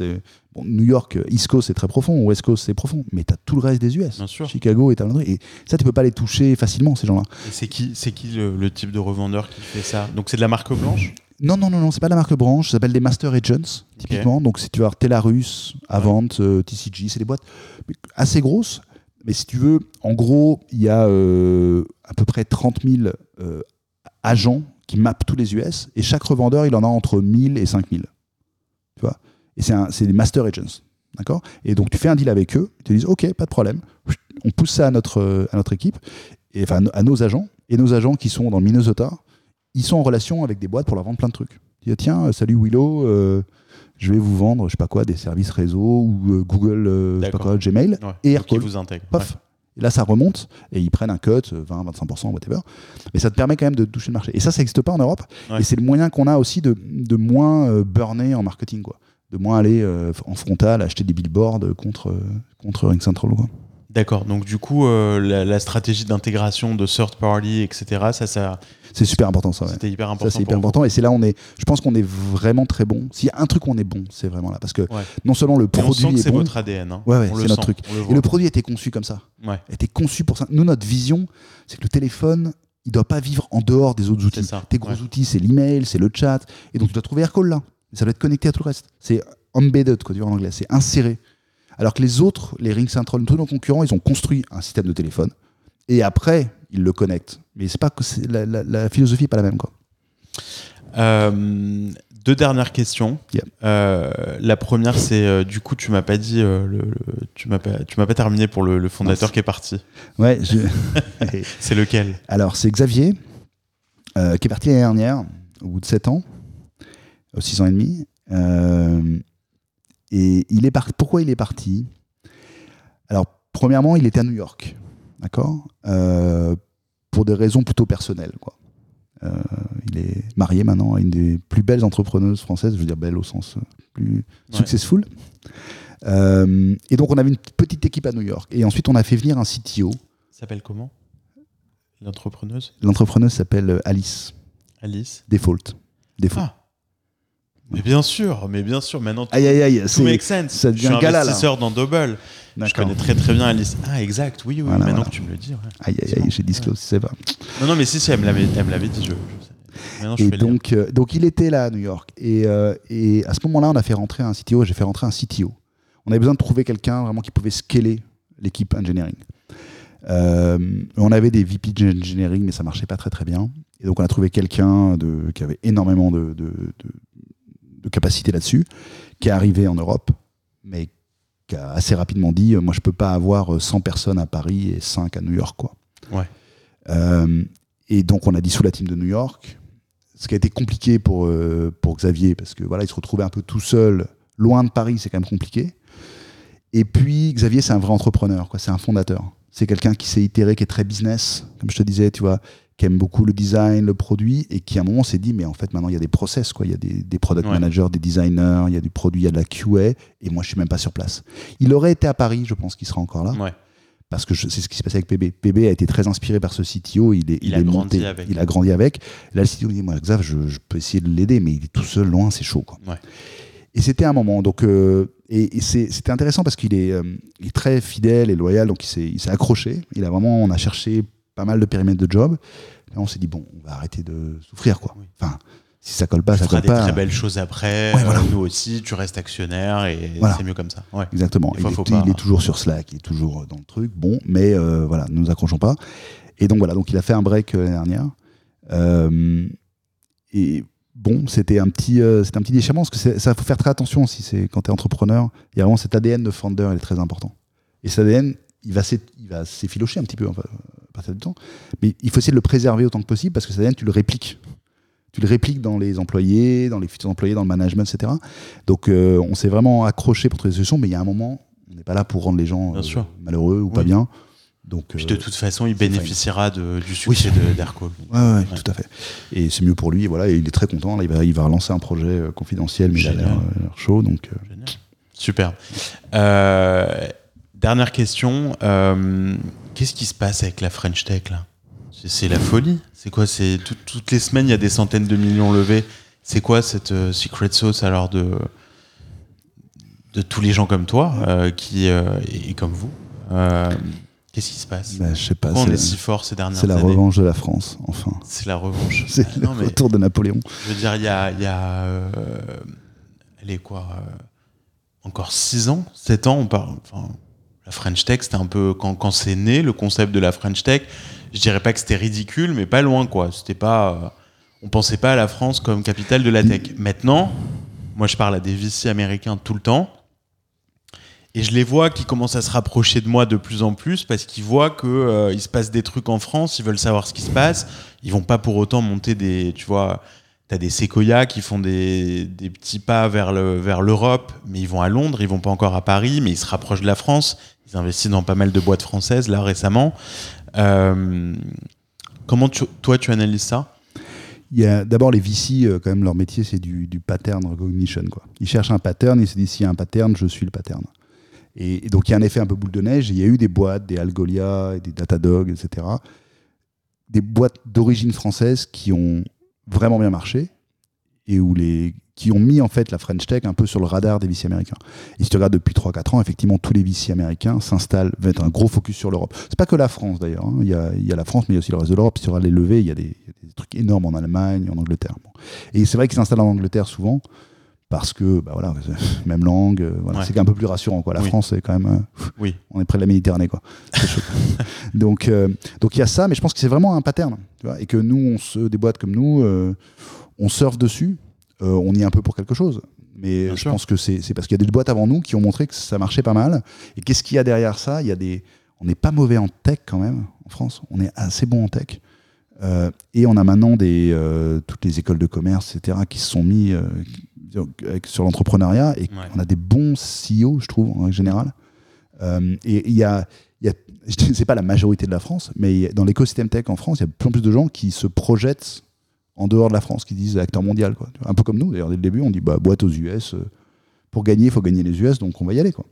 bon, New York, East Coast, c'est très profond, West Coast, c'est profond, mais tu as tout le reste des US. Bien sûr. Chicago et. Et ça, tu peux pas les toucher facilement, ces gens-là. C'est qui, qui le, le type de revendeur qui fait ça? Donc c'est de la marque blanche? Non, non, non, non, c'est pas la marque branche, ça s'appelle des master agents, typiquement. Donc, si tu avoir Telarus, Avant, euh, TCG, c'est des boîtes assez grosses. Mais si tu veux, en gros, il y a euh, à peu près 30 000 euh, agents qui mappent tous les US et chaque revendeur, il en a entre 1000 et 5000. Tu vois? Et c'est des master agents. D'accord? Et donc, tu fais un deal avec eux, ils te disent OK, pas de problème. On pousse ça à notre, à notre équipe, et, enfin à nos agents. Et nos agents qui sont dans le Minnesota, ils sont en relation avec des boîtes pour leur vendre plein de trucs. Tu dis, tiens, euh, salut Willow, euh, je vais vous vendre, je sais pas quoi, des services réseau ou euh, Google, euh, je sais pas quoi, Gmail. Ouais. Et ils Aircall. vous intègrent. Paf. Et là, ça remonte et ils prennent un cut, euh, 20, 25%, whatever. Mais ça te permet quand même de toucher le marché. Et ça, ça n'existe pas en Europe. Ouais. Et c'est le moyen qu'on a aussi de, de moins burner en marketing, quoi. De moins aller en frontal, acheter des billboards contre, contre Ring Central, quoi. D'accord. Donc du coup, euh, la, la stratégie d'intégration de third party, etc. Ça, ça, C'est super important, ça. ouais. c'était hyper important. Ça, c'est hyper important. Et c'est là, on est, je pense qu'on est vraiment très bon. S'il y a un truc où on est bon, c'est vraiment là. Parce que Ouais. non seulement le Et on produit sent que est c'est bon, votre ADN. hein. Ouais, ouais, c'est notre sent, truc. le et le produit a été conçu comme ça. Ouais. A été conçu pour ça. Nous, notre vision, c'est que le téléphone, il doit pas vivre en dehors des autres outils. C'est ça, Tes gros outils, c'est l'email, c'est le chat. Et donc, tu dois trouver Aircall là. Ça doit être connecté à tout le reste. C'est embedded, quoi, en anglais. C'est inséré. Alors que les autres, les Ring Central, tous nos concurrents, ils ont construit un système de téléphone. Et après, ils le connectent. Mais c'est pas que la, la- la philosophie n'est pas la même, quoi. Euh, deux dernières questions. Yeah. Euh, la première, c'est euh, du coup, tu m'as pas dit, le, le- tu m'as pas, tu m'as pas terminé pour le, le fondateur qui est parti. Ouais, je- [LAUGHS] [LAUGHS] C'est lequel? Alors, c'est Xavier, qui est parti l'année dernière, au bout de 7 ans, 6 ans et demi. Et il est parti. Pourquoi il est parti? Alors, premièrement, il était à New York, d'accord? Euh, Pour des raisons plutôt personnelles, quoi. Euh, il est marié maintenant à une des plus belles entrepreneuses françaises, je veux dire belle au sens euh, plus Ouais. successful. Euh, et donc, on avait une petite équipe à New York. Et ensuite, on a fait venir un CTO. S'appelle comment? L'entrepreneuse? L'entrepreneuse s'appelle Alice Alice. Default. Default. Ah. Mais bien sûr, mais bien sûr. Maintenant, tout, Aïe aïe aïe, tout make sense. ça Je devient suis gala, là. investisseur dans Double. Je connais très très bien Alice. Ah, exact. Oui, oui. Voilà, maintenant voilà. que tu me le dis. ouais. Aïe aïe aïe, j'ai disclose, c'est pas. Non, non, mais si, si, elle me l'avait, dit. Je, je je Et donc, euh, donc il était là à New York. Et, euh, et à ce moment-là, on a fait rentrer un CTO, j'ai fait rentrer un CTO. On avait besoin de trouver quelqu'un vraiment qui pouvait scaler l'équipe engineering. Euh, on avait des VP engineering, mais ça marchait pas très très bien. Et donc on a trouvé quelqu'un qui avait énormément de- de capacité là-dessus, qui est arrivé en Europe, mais qui a assez rapidement dit, euh, moi je peux pas avoir euh, 100 personnes à Paris et 5 à New York. Quoi. Ouais. Euh, et donc on a dissous la team de New York, ce qui a été compliqué pour, euh, pour Xavier, parce que voilà, il se retrouvait un peu tout seul, loin de Paris, c'est quand même compliqué. Et puis Xavier, c'est un vrai entrepreneur, quoi. C'est un fondateur. C'est quelqu'un qui s'est itéré, qui est très business, comme je te disais, tu vois, qui aime beaucoup le design, le produit, et qui à un moment s'est dit, mais en fait maintenant il y a des process, quoi. Il y a des, des product Ouais. managers, des designers, il y a du produit, il y a de la QA, et moi je suis même pas sur place. Il aurait été à Paris, je pense qu'il sera encore là, Ouais. parce que c'est ce qui s'est passé avec PB. PB a été très inspiré par ce CTO, il est, Il il a est grandi monté, avec. il a grandi avec. Et là le CTO me dit, moi Xav, je, je peux essayer de l'aider, mais il est tout seul, loin, c'est chaud, quoi. Ouais. Et c'était un moment. Donc, euh, et, c'était intéressant parce qu'il est, euh, est très fidèle et loyal, donc il s'est accroché. Il a vraiment, on a cherché pas mal de périmètres de job. Là, on s'est dit bon, on va arrêter de souffrir, quoi. Oui. Enfin, si ça colle pas, Tu ça feras colle des pas. très belles choses après. Ouais, voilà. euh, nous aussi, tu restes actionnaire et Voilà. c'est mieux comme ça. Ouais. Exactement. Des fois, il, est, pas- il est toujours sur Slack, il est toujours dans le truc. Bon, mais euh, voilà, ne nous accrochons pas. Et donc voilà, donc il a fait un break euh, l'année dernière. Euh, et bon, c'était un petit, euh, un petit déchirement parce que ça faut faire très attention si c'est quand tu es entrepreneur. Il y a vraiment cet ADN de founder, il est très important. Et cet ADN, il va s'effilocher un petit peu enfin, partir du temps. Mais il faut essayer de le préserver autant que possible parce que cet ADN, tu le répliques. Tu le répliques dans les employés, dans les futurs employés, dans le management, etc. Donc euh, on s'est vraiment accroché pour trouver des solutions, mais il y a un moment, on n'est pas là pour rendre les gens euh, malheureux ou pas Oui. bien. Donc, Puis euh, de toute façon, il bénéficiera de- du succès de d'Aircall. [LAUGHS] Ouais, ouais, Ouais. tout à fait. Et c'est mieux pour lui, voilà, et il est très content. Là, il, va, il va relancer un projet confidentiel, mais il a Génial. l'air chaud. Donc, Génial. Super. Euh, dernière question. euh, Qu'est-ce qui se passe avec la French Tech là? C'est- la folie. C'est quoi C'est tout- toutes les semaines, il y a des centaines de millions levés. C'est quoi cette euh, secret sauce alors de de tous les gens comme toi euh, qui euh, et, et comme vous Qu'est-ce qui se passe? Bah, je sais pas, Pourquoi on est si fort ces dernières c'est la années? revanche de la France, enfin. C'est la revanche. [LAUGHS] C'est Ah, le non, mais retour de Napoléon. je veux dire, il y a, y a elle est quoi Encore 6 ans 7 ans on parle, enfin, La French Tech, c'était un peu. Quand, c'est né, le concept de la French Tech, je dirais pas que c'était ridicule, mais pas loin, quoi. C'était pas. euh, on pensait pas à la France comme capitale de la tech. Maintenant, moi, je parle à des VC américains tout le temps. Et je les vois qui commencent à se rapprocher de moi de plus en plus parce qu'ils voient que euh, il se passe des trucs en France, ils veulent savoir ce qui se passe. Ils vont pas pour autant monter des, tu vois, t'as des séquoias qui font des, des petits pas vers le vers l'Europe, mais ils vont à Londres, ils vont pas encore à Paris, mais ils se rapprochent de la France. Ils investissent dans pas mal de boîtes françaises là récemment. Euh, comment tu- toi tu analyses ça? D'abord les VC, euh, quand même, leur métier, c'est du, du pattern recognition. Quoi. Ils cherchent un pattern, ils se disent s'il y a un pattern, je suis le pattern. Et, donc, il y a un effet un peu boule de neige. Il y a eu des boîtes, des Algolia, des Datadog, etc. Des boîtes d'origine française qui ont vraiment bien marché et où les, qui ont mis en fait la French Tech un peu sur le radar des VC américains. Et si tu regardes depuis 3-4 ans, effectivement, tous les VC américains s'installent, être un gros focus sur l'Europe. C'est pas que la France d'ailleurs. hein. Il, y a, il y a la France, mais il y a aussi le reste de l'Europe. Si tu regardes les levées, il y a des, trucs énormes en Allemagne, en Angleterre. Et c'est vrai qu'ils s'installent en Angleterre souvent parce que, bah voilà, [LAUGHS] même langue, euh, voilà, Ouais. c'est un peu plus rassurant. Quoi. La Oui. France, c'est quand même. euh, Oui. [LAUGHS] on est près de la Méditerranée, quoi. [LAUGHS] Donc, euh, donc il y a ça, mais je pense que c'est vraiment un pattern, tu vois, et que nous, on se, des boîtes comme nous, on surfe dessus, on y est un peu pour quelque chose. Mais Bien je sûr. pense que c'est parce qu'il y a des boîtes avant nous qui ont montré que ça marchait pas mal. Et qu'est-ce qu'il y a derrière ça? Il y a des, on n'est pas mauvais en tech quand même en France. On est assez bon en tech. Et on a maintenant des, toutes les écoles de commerce, etc., qui se sont mis avec- sur l'entrepreneuriat et Ouais. on a des bons CEO, je trouve, en règle générale. Euh, et il y a, y a [LAUGHS] c'est pas la majorité de la France, mais dans l'écosystème tech en France, il y a de plus en plus de gens qui se projettent en dehors de la France, qui disent acteur mondial. Quoi. Un peu comme nous, d'ailleurs, dès le début, on dit bah, boîte aux US. euh, pour gagner, il faut gagner les US, donc on va y aller. Quoi.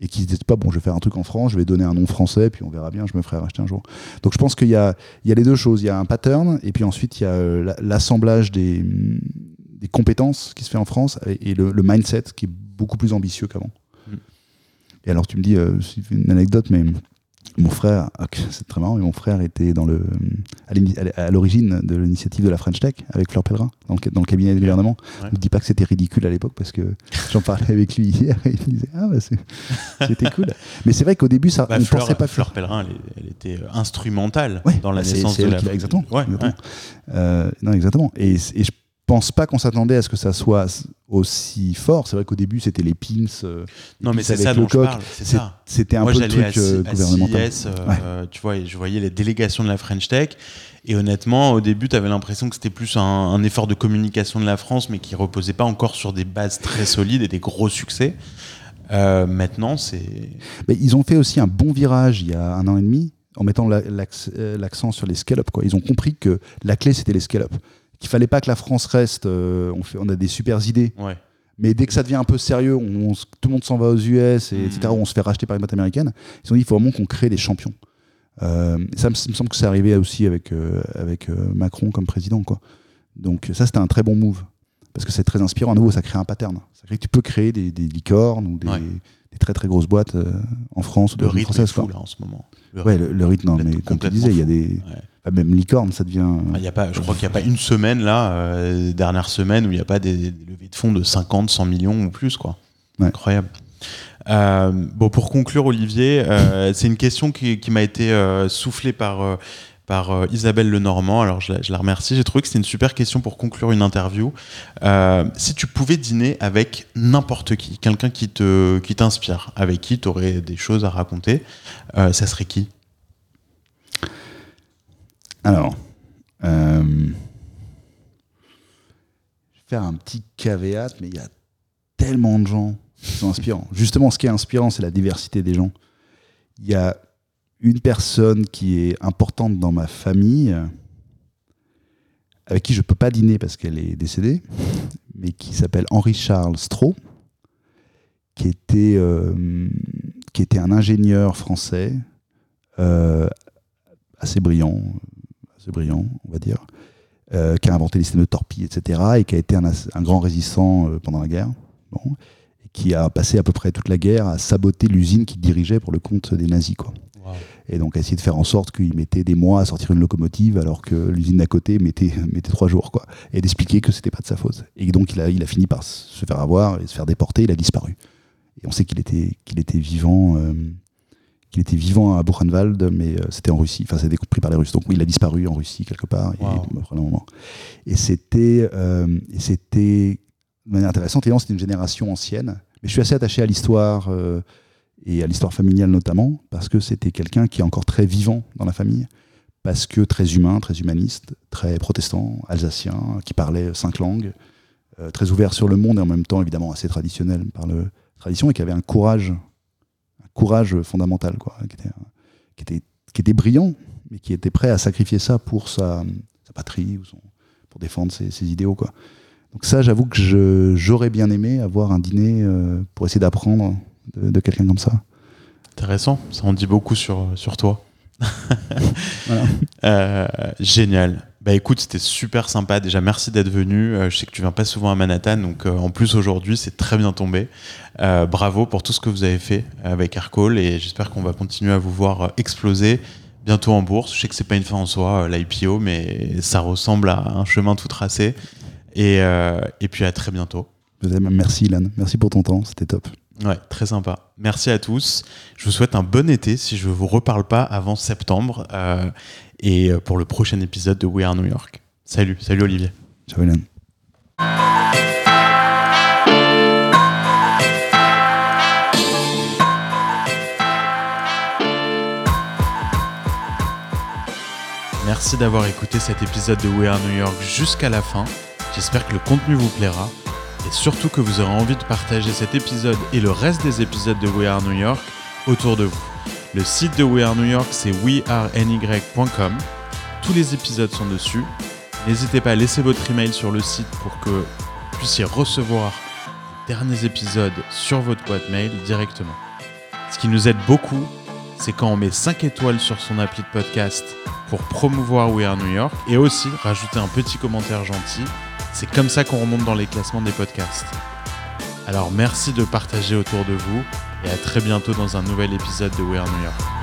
Et qui se disent pas, bon, je vais faire un truc en France, je vais donner un nom français, puis on verra bien, je me ferai racheter un jour. Donc je pense qu'il y a, il y a les deux choses. Il y a un pattern, et puis ensuite, il y a euh, la- l'assemblage des, des compétences qui se fait en France et, et le, le mindset qui est beaucoup plus ambitieux qu'avant. Mm. Et alors, tu me dis, euh, c'est une anecdote, mais mon frère, ah, c'est très marrant, mais mon frère était dans le, à l'ini- à l'origine de l'initiative de la French Tech avec Fleur Pellerin, dans le, dans le cabinet du gouvernement. Ouais. Ne me dis pas que c'était ridicule à l'époque parce que j'en parlais avec lui hier et il me disait Ah, bah, c'était cool. Mais c'est vrai qu'au début, ça, Bah, on Fleur, pensait pas Fleur Pellerin, elle, était euh, instrumentale Ouais, dans la bah, naissance de la exactement, Ouais, exactement. Euh, non, exactement. Et, et je pense pas qu'on s'attendait à ce que ça soit aussi fort. C'est vrai qu'au début, c'était les pins. euh, Non, les mais pins c'est avec ça le dont je coq. parle. C'est C'est-. C'était un Moi, peu le j'allais à, truc euh, C- à gouvernemental. CIS, euh, Ouais. tu vois, et je voyais les délégations de la French Tech. Et honnêtement, au début, tu avais l'impression que c'était plus un, un effort de communication de la France, mais qui reposait pas encore sur des bases très solides et des gros succès. Euh, maintenant, c'est. Mais ils ont fait aussi un bon virage il y a un an et demi en mettant l'accent sur les scale-up. Ils ont compris que la clé, c'était les scale-up. Qu'il fallait pas que la France reste, on, fait, on a des super idées. Mais dès que ça devient un peu sérieux, on, tout le monde s'en va aux US, et, etc., on se fait racheter par les boîtes américaines, ils ont dit il faut vraiment qu'on crée des champions. Euh, ça me, semble que c'est arrivé aussi avec, euh, avec euh, Macron comme président. Quoi. Donc ça, c'était un très bon move. Parce que c'est très inspirant. À nouveau, ça crée un pattern. Ça crée que tu peux créer des, licornes ou des, très très grosses boîtes en France ou le rythme française. Fou, là, en ce moment. Le ouais, le, rythme, non, mais comme tu disais, il y a des. même licorne, ça devient. Il y a pas, je crois qu'il n'y a pas une semaine, là, dernière semaine, où il n'y a pas des, des, levées de fonds de 50, 100 millions ou plus. quoi. Incroyable. Euh, bon, pour conclure, Olivier, euh, c'est une question qui, m'a été euh, soufflée par par Isabelle Lenormand. Alors je la, remercie. J'ai trouvé que c'était une super question pour conclure une interview. si tu pouvais dîner avec n'importe qui, quelqu'un qui te qui t'inspire, avec qui tu aurais des choses à raconter, ça serait qui? Alors, je vais faire un petit caveat, mais il y a tellement de gens sont inspirants. Justement, ce qui est inspirant, c'est la diversité des gens. Il y a une personne qui est importante dans ma famille, avec qui je ne peux pas dîner parce qu'elle est décédée, mais qui s'appelle Henri-Charles Stroh, qui était, euh, qui était un ingénieur français euh, assez brillant, assez brillant, on va dire, euh, qui a inventé les systèmes de torpilles, etc., et qui a été un, un grand résistant pendant la guerre. Bon qui a passé à peu près toute la guerre à saboter l'usine qu'il dirigeait pour le compte des nazis. Quoi. Et donc essayer de faire en sorte qu'il mettait des mois à sortir une locomotive alors que l'usine d'à côté mettait, [LAUGHS] mettait trois jours. Quoi. Et d'expliquer que c'était pas de sa faute. Et donc il a, il a fini par se faire avoir et se faire déporter, il a disparu. Et on sait qu'il était, qu'il était vivant. Euh, qu'il était vivant à Buchenwald, mais euh, c'était en Russie. Enfin, c'était compris par les Russes. Donc, oui, il a disparu en Russie quelque part. Et, c'était, euh, et c'était de manière intéressante. Et c'est une génération ancienne. Mais je suis assez attaché à l'histoire euh, et à l'histoire familiale notamment, parce que c'était quelqu'un qui est encore très vivant dans la famille, parce que très humain, très humaniste, très protestant, alsacien, qui parlait cinq langues, euh, très ouvert sur le monde et en même temps évidemment assez traditionnel par la tradition et qui avait un courage, un courage fondamental, quoi, qui était, qui était, qui était brillant, mais qui était prêt à sacrifier ça pour sa, patrie ou pour défendre ses, ses idéaux, quoi. Donc ça, j'avoue que j'aurais bien aimé avoir un dîner euh, pour essayer d'apprendre de, quelqu'un comme ça. Intéressant, ça en dit beaucoup sur, sur toi. [LAUGHS] Euh, génial. Bah écoute, c'était super sympa. Déjà, merci d'être venu. Euh, je sais que tu viens pas souvent à Manhattan, donc en plus aujourd'hui, c'est très bien tombé. bravo pour tout ce que vous avez fait avec Aircall et j'espère qu'on va continuer à vous voir exploser bientôt en bourse. Je sais que c'est pas une fin en soi, l'IPO, mais ça ressemble à un chemin tout tracé. Et, euh, et puis à très bientôt. Merci Ilan, merci pour ton temps, c'était top. Ouais, très sympa. Merci à tous. Je vous souhaite un bon été si je ne vous reparle pas avant septembre euh, et euh, pour le prochain épisode de We Are New York. Salut, salut Olivier. Ciao Ilan. Merci d'avoir écouté cet épisode de We Are New York jusqu'à la fin. J'espère que le contenu vous plaira et surtout que vous aurez envie de partager cet épisode et le reste des épisodes de We Are New York autour de vous. Le site de We Are New York, c'est weareny.com. Tous les épisodes sont dessus. N'hésitez pas à laisser votre email sur le site pour que vous puissiez recevoir les derniers épisodes sur votre boîte mail directement. Ce qui nous aide beaucoup, c'est quand on met 5 étoiles sur son appli de podcast pour promouvoir We Are New York et aussi rajouter un petit commentaire gentil c'est comme ça qu'on remonte dans les classements des podcasts. Alors merci de partager autour de vous et à très bientôt dans un nouvel épisode de We Are New York.